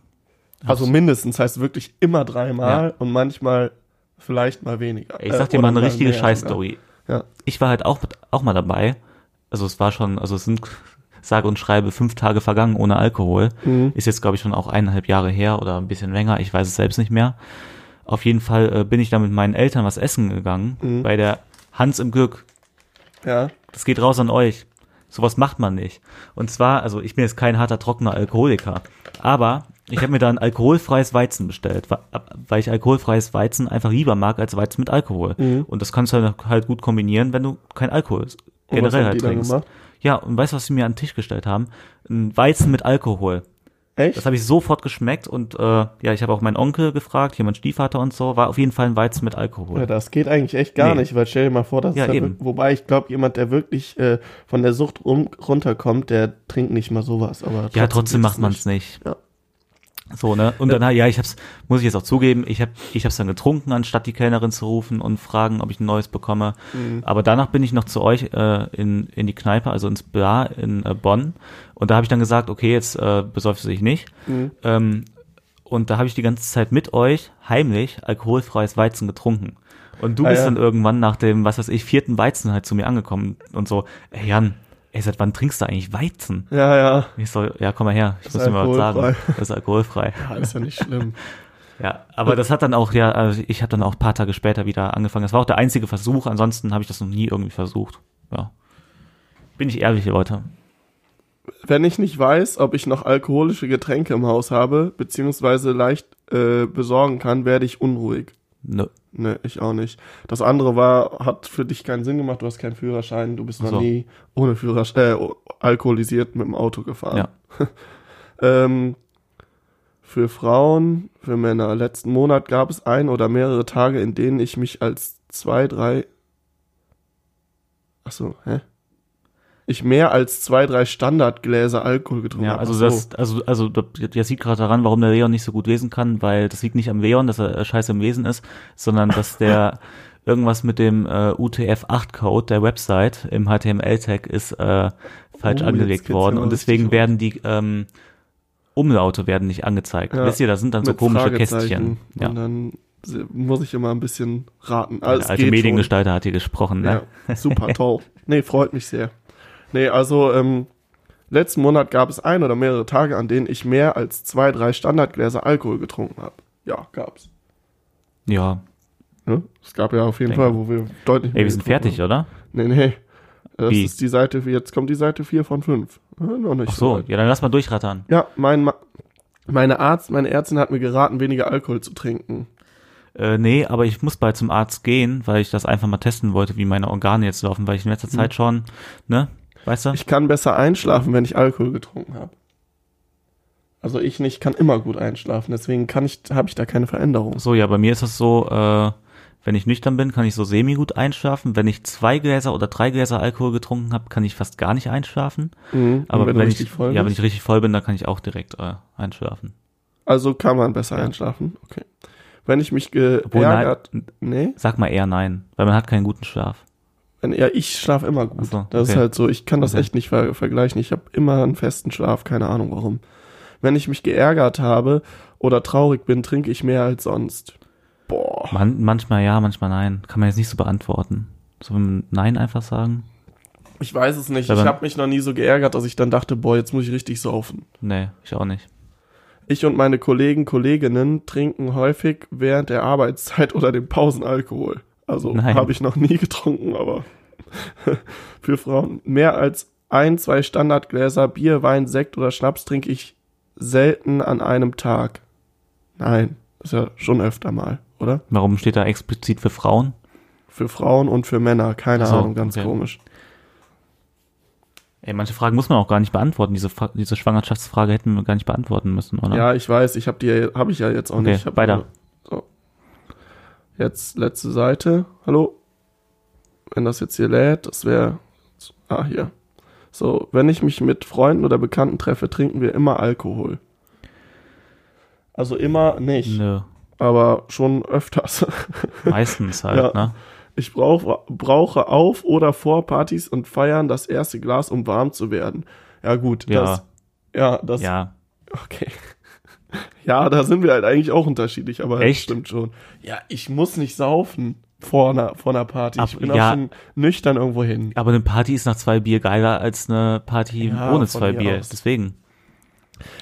Also mindestens heißt wirklich immer dreimal und manchmal vielleicht mal weniger. Ich Äh, sag dir oder mal eine richtige. Scheißstory. Ja. Ich war halt auch, auch mal dabei. Also es war schon, also es sind, sage und schreibe, fünf Tage vergangen ohne Alkohol. Mhm. Ist jetzt, glaube ich, schon auch eineinhalb Jahre her oder ein bisschen länger. Ich weiß es selbst nicht mehr. Auf jeden Fall äh, bin ich da mit meinen Eltern was essen gegangen. Mhm. Bei der Hans im Glück. Ja. Das geht raus an euch. Sowas macht man nicht. Und zwar, also ich bin jetzt kein harter, trockener Alkoholiker. Aber ich habe mir da ein alkoholfreies Weizen bestellt, weil ich alkoholfreies Weizen einfach lieber mag als Weizen mit Alkohol. Mhm. Und das kannst du halt- halt gut kombinieren, wenn du kein Alkohol generell halt trinkst. Ja, und weißt du, was sie mir an den Tisch gestellt haben? Ein Weizen mit Alkohol. Echt? Das habe ich sofort geschmeckt und äh, ja, ich habe auch meinen Onkel gefragt, hier mein Stiefvater und so, war auf jeden Fall ein Weizen mit Alkohol. Ja, das geht eigentlich echt gar Nee. nicht, weil stell dir mal vor, dass Ja, da wobei ich glaube, jemand, der wirklich äh, von der Sucht rum, runterkommt, der trinkt nicht mal sowas. Aber ja, trotzdem macht man es nicht. Ja. So, ne? Und dann, ja, ich hab's, muss ich jetzt auch zugeben, ich hab, ich hab's dann getrunken, anstatt die Kellnerin zu rufen und fragen, ob ich ein neues bekomme. Mhm. Aber danach bin ich noch zu euch äh, in, in die Kneipe, also ins Bar in äh, Bonn. Und da habe ich dann gesagt, okay, jetzt äh, besäufst du dich nicht. Mhm. Ähm, und da habe ich die ganze Zeit mit euch heimlich alkoholfreies Weizen getrunken. Und du Ah, bist ja. dann irgendwann nach dem, was weiß ich, vierten Weizen halt zu mir angekommen und so, ey Jan, ey, seit wann trinkst du eigentlich Weizen? Ja, ja. Ich so, ja, komm mal her, ich Ist muss dir mal was sagen. Das ist alkoholfrei. Ja, ist ja nicht schlimm. Ja, aber das hat dann auch, ja, also ich habe dann auch ein paar Tage später wieder angefangen. Das war auch der einzige Versuch, ansonsten habe ich das noch nie irgendwie versucht. Ja. Bin ich ehrlich, Leute. Wenn ich nicht weiß, ob ich noch alkoholische Getränke im Haus habe, beziehungsweise leicht äh, besorgen kann, werde ich unruhig. Nö. Ne, ich auch nicht. Das andere war, hat für dich keinen Sinn gemacht, du hast keinen Führerschein, du bist noch So. nie ohne Führerschein, äh, alkoholisiert mit dem Auto gefahren. Ja. ähm, für Frauen, für Männer. Letzten Monat gab es ein oder mehrere Tage, in denen ich mich als zwei, drei. Achso, hä? Ich mehr als zwei, drei Standardgläser Alkohol getrunken Ja, habe. also Ach so. das, also, also das liegt gerade daran, warum der Leon nicht so gut lesen kann, weil das liegt nicht am Leon, dass er äh, scheiße im Lesen ist, sondern dass der irgendwas mit dem äh, UTF-8-Code der Website im HTML-Tag ist äh, falsch Oh, angelegt worden und deswegen werden die ähm, Umlaute werden nicht angezeigt. Ja, Wisst ihr, da sind dann so komische. Kästchen. Ja. Und dann muss ich immer ein bisschen raten. Der Also es alte schon. Mediengestalter hat hier gesprochen, ne? Ja, super toll. Nee, freut mich sehr. Nee, also ähm, letzten Monat gab es ein oder mehrere Tage, an denen ich mehr als zwei, drei Standardgläser Alkohol getrunken habe. Ja, gab's. Ja. Ne? Es gab ja auf jeden Denke. Fall, wo wir deutlich Ey, wir sind fertig, oder? Nee, nee. Das Wie? ist die Seite, jetzt kommt die Seite 4 von 5. noch nicht Ach so, weit. ja, dann lass mal durchrattern. Ja, mein Ma meine Arzt, meine Ärztin hat mir geraten, weniger Alkohol zu trinken. Äh, nee, aber ich muss bald zum Arzt gehen, weil ich das einfach mal testen wollte, wie meine Organe jetzt laufen, weil ich in letzter Zeit schon, ne? Weißt du? Ich kann besser einschlafen, wenn ich Alkohol getrunken habe. Also ich nicht, kann immer gut einschlafen, deswegen kann ich, habe ich da keine Veränderung. So, ja, bei mir ist das so, äh, wenn ich nüchtern bin, kann ich so semi-gut einschlafen. Wenn ich zwei Gläser oder drei Gläser Alkohol getrunken habe, kann ich fast gar nicht einschlafen. Mhm. Aber wenn, du ich, richtig voll ja, wenn ich richtig voll bin, dann kann ich auch direkt äh, einschlafen. Also kann man besser Ja. einschlafen. Okay. Wenn ich mich Obwohl, geärgert, nein, nee, sag mal eher nein, weil man hat keinen guten Schlaf. Ja, ich schlafe immer gut. So, Das ist okay. halt so, ich kann das Okay. echt nicht ver vergleichen. Ich habe immer einen festen Schlaf, keine Ahnung warum. Wenn ich mich geärgert habe oder traurig bin, trinke ich mehr als sonst. Boah. Man, manchmal ja, manchmal nein. Kann man jetzt nicht so beantworten. So wenn Nein einfach sagen? Ich weiß es nicht. Aber- ich habe mich noch nie so geärgert, dass ich dann dachte, boah, jetzt muss ich richtig saufen. Nee, ich auch nicht. Ich und meine Kollegen, Kolleginnen trinken häufig während der Arbeitszeit oder den Pausen Alkohol. Also habe ich noch nie getrunken, aber für Frauen mehr als ein, zwei Standardgläser Bier, Wein, Sekt oder Schnaps trinke ich selten an einem Tag. Nein, das ist ja schon öfter mal, oder? Warum steht da explizit für Frauen? Für Frauen und für Männer, keine so, Ahnung, ganz okay. komisch. Ey, manche Fragen muss man auch gar nicht beantworten. Diese, Fra- diese Schwangerschaftsfrage hätten wir gar nicht beantworten müssen, oder? Ja, ich weiß, ich habe die, habe ich ja jetzt auch Okay, nicht. Ich weiter. Jetzt letzte Seite. Hallo. Wenn das jetzt hier lädt, das wäre. Ah, hier. So, wenn ich mich mit Freunden oder Bekannten treffe, trinken wir immer Alkohol. Also immer nicht, Nö, aber schon öfters. meistens halt, Ja. ne? Ich brauch, brauche auf oder vor Partys und Feiern das erste Glas, um warm zu werden. Ja, gut. Ja. Das, ja, das. Ja, Okay. Ja, da sind wir halt eigentlich auch unterschiedlich, aber Echt? stimmt schon. Ja, ich muss nicht saufen vor einer, vor einer Party. Ab- ich bin ja. auch schon nüchtern irgendwo hin. aber eine Party ist nach zwei Bier geiler als eine Party Ja, ohne zwei Bier. aus. Deswegen.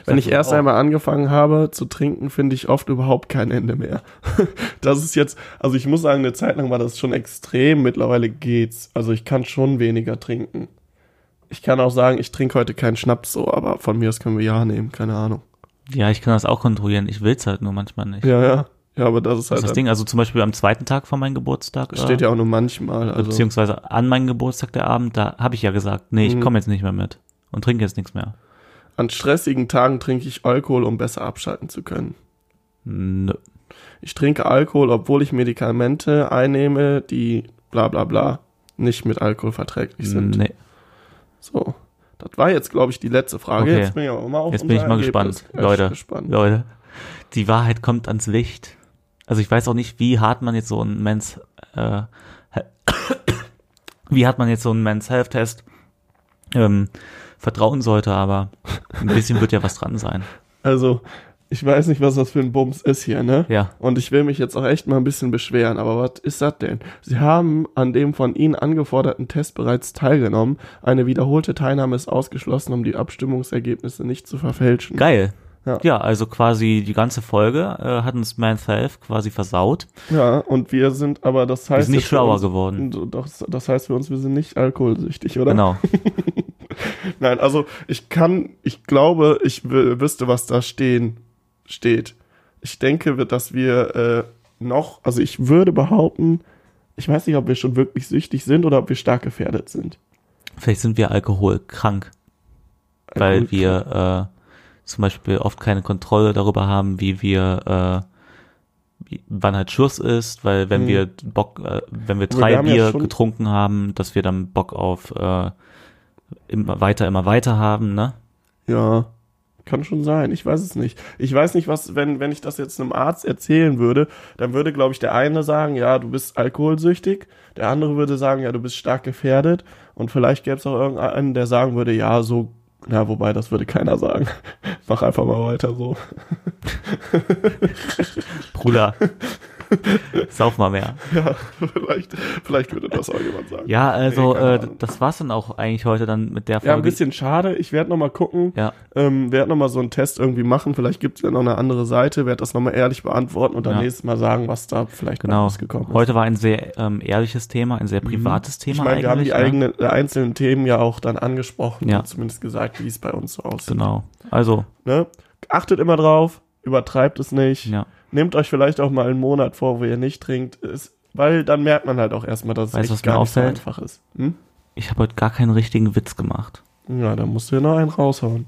Wenn ich erst auch. einmal angefangen habe zu trinken, finde ich oft überhaupt kein Ende mehr. das ist jetzt, also ich muss sagen, eine Zeit lang war das schon extrem. Mittlerweile geht's. Also ich kann schon weniger trinken. Ich kann auch sagen, ich trinke heute keinen Schnaps so, aber von mir aus können wir ja nehmen, keine Ahnung. Ja, ich kann das auch kontrollieren. Ich will's halt nur manchmal nicht. Ja, ja. Ja, aber das ist Das halt, ist das Ding. Also zum Beispiel am zweiten Tag von meinem Geburtstag. äh, steht ja auch nur manchmal. Also, beziehungsweise an meinem Geburtstag der Abend, da habe ich ja gesagt, nee, ich Mhm. komme jetzt nicht mehr mit und trinke jetzt nichts mehr. an stressigen Tagen trinke ich Alkohol, um besser abschalten zu können. Nö. Ich trinke Alkohol, obwohl ich Medikamente einnehme, die bla bla bla nicht mit Alkohol verträglich sind. Nee. So. Das war jetzt, glaube ich, die letzte Frage. Okay. Jetzt bin ich aber mal auf Jetzt bin ich mal Ergebnis. gespannt, Ja, Leute. gespannt. Leute, die Wahrheit kommt ans Licht. Also ich weiß auch nicht, wie hart man jetzt so einen Men's, äh, wie hart man jetzt so einen Men's Health Test ähm, vertrauen sollte, aber ein bisschen wird ja was dran sein. Also, ich weiß nicht, was das für ein Bums ist hier, ne? Ja. Und ich will mich jetzt auch echt mal ein bisschen beschweren, aber was ist das denn? Sie haben an dem von Ihnen angeforderten Test bereits teilgenommen. Eine wiederholte Teilnahme ist ausgeschlossen, um die Abstimmungsergebnisse nicht zu verfälschen. Geil. Ja. Ja, also quasi die ganze Folge äh, hat uns Health quasi versaut. Ja, und wir sind aber, das heißt. Wir sind nicht schlauer uns, geworden. Das, das heißt für uns, wir sind nicht alkoholsüchtig, oder? Genau. Nein, also ich kann, ich glaube, ich wü- wüsste, was da stehen steht. Ich denke, dass wir äh, noch, also ich würde behaupten, ich weiß nicht, ob wir schon wirklich süchtig sind oder ob wir stark gefährdet sind. Vielleicht sind wir alkoholkrank, weil Alkohol- wir äh, zum Beispiel oft keine Kontrolle darüber haben, wie wir, äh, wann halt Schluss ist, weil wenn Hm. wir Bock, äh, wenn wir drei wir ja Bier schon- getrunken haben, dass wir dann Bock auf äh, immer weiter, immer weiter haben, ne? Ja, kann schon sein. Ich weiß es nicht. Ich weiß nicht, was, wenn, wenn ich das jetzt einem Arzt erzählen würde, dann würde, glaube ich, der eine sagen, ja, du bist alkoholsüchtig. Der andere würde sagen, ja, du bist stark gefährdet. Und vielleicht gäbe es auch irgendeinen, der sagen würde, ja, so, na, wobei, das würde keiner sagen. Mach einfach mal weiter so. Bruder, sauf mal mehr. Ja, vielleicht, vielleicht würde das auch jemand sagen. Ja, also Nee, äh, das war's dann auch eigentlich heute dann mit der Folge. Ja, ein bisschen schade. Ich werde noch mal gucken. Ja. Ähm, werde noch mal so einen Test irgendwie machen. Vielleicht gibt es ja noch eine andere Seite. Werde das noch mal ehrlich beantworten und dann Ja. nächstes Mal sagen, was da vielleicht Genau. rausgekommen ist. Heute war ein sehr ähm, ehrliches Thema, ein sehr privates Thema Mhm. ich meine, wir haben die ne? eigenen, äh, einzelnen Themen ja auch dann angesprochen Ja. und zumindest gesagt, wie es bei uns so aussieht. Genau. Also, Ne? Achtet immer drauf, übertreibt es nicht. ja. Nehmt euch vielleicht auch mal einen Monat vor, wo ihr nicht trinkt, ist, weil dann merkt man halt auch erstmal, dass es Weißt echt was gar nicht so einfach ist. Hm? Ich habe heute gar keinen richtigen Witz gemacht. Ja, da musst du ja noch einen raushauen.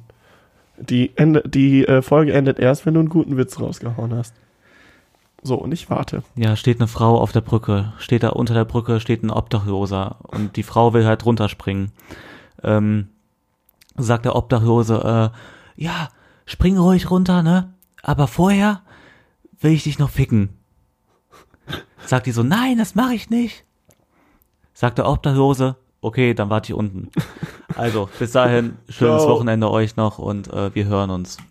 Die, Ende, die äh, Folge endet erst, wenn du einen guten Witz rausgehauen hast. So, und ich warte. Ja, steht eine Frau auf der Brücke. Steht da unter der Brücke, steht ein Obdachloser. Und die Frau will halt runterspringen. Ähm, sagt der Obdachlose, äh, ja, spring ruhig runter, ne? Aber vorher will ich dich noch ficken. Sagt die so, nein, das mache ich nicht. Sagt der Obdachlose, okay, dann warte ich unten. Also, bis dahin, schönes Ciao. Wochenende euch noch und äh, wir hören uns.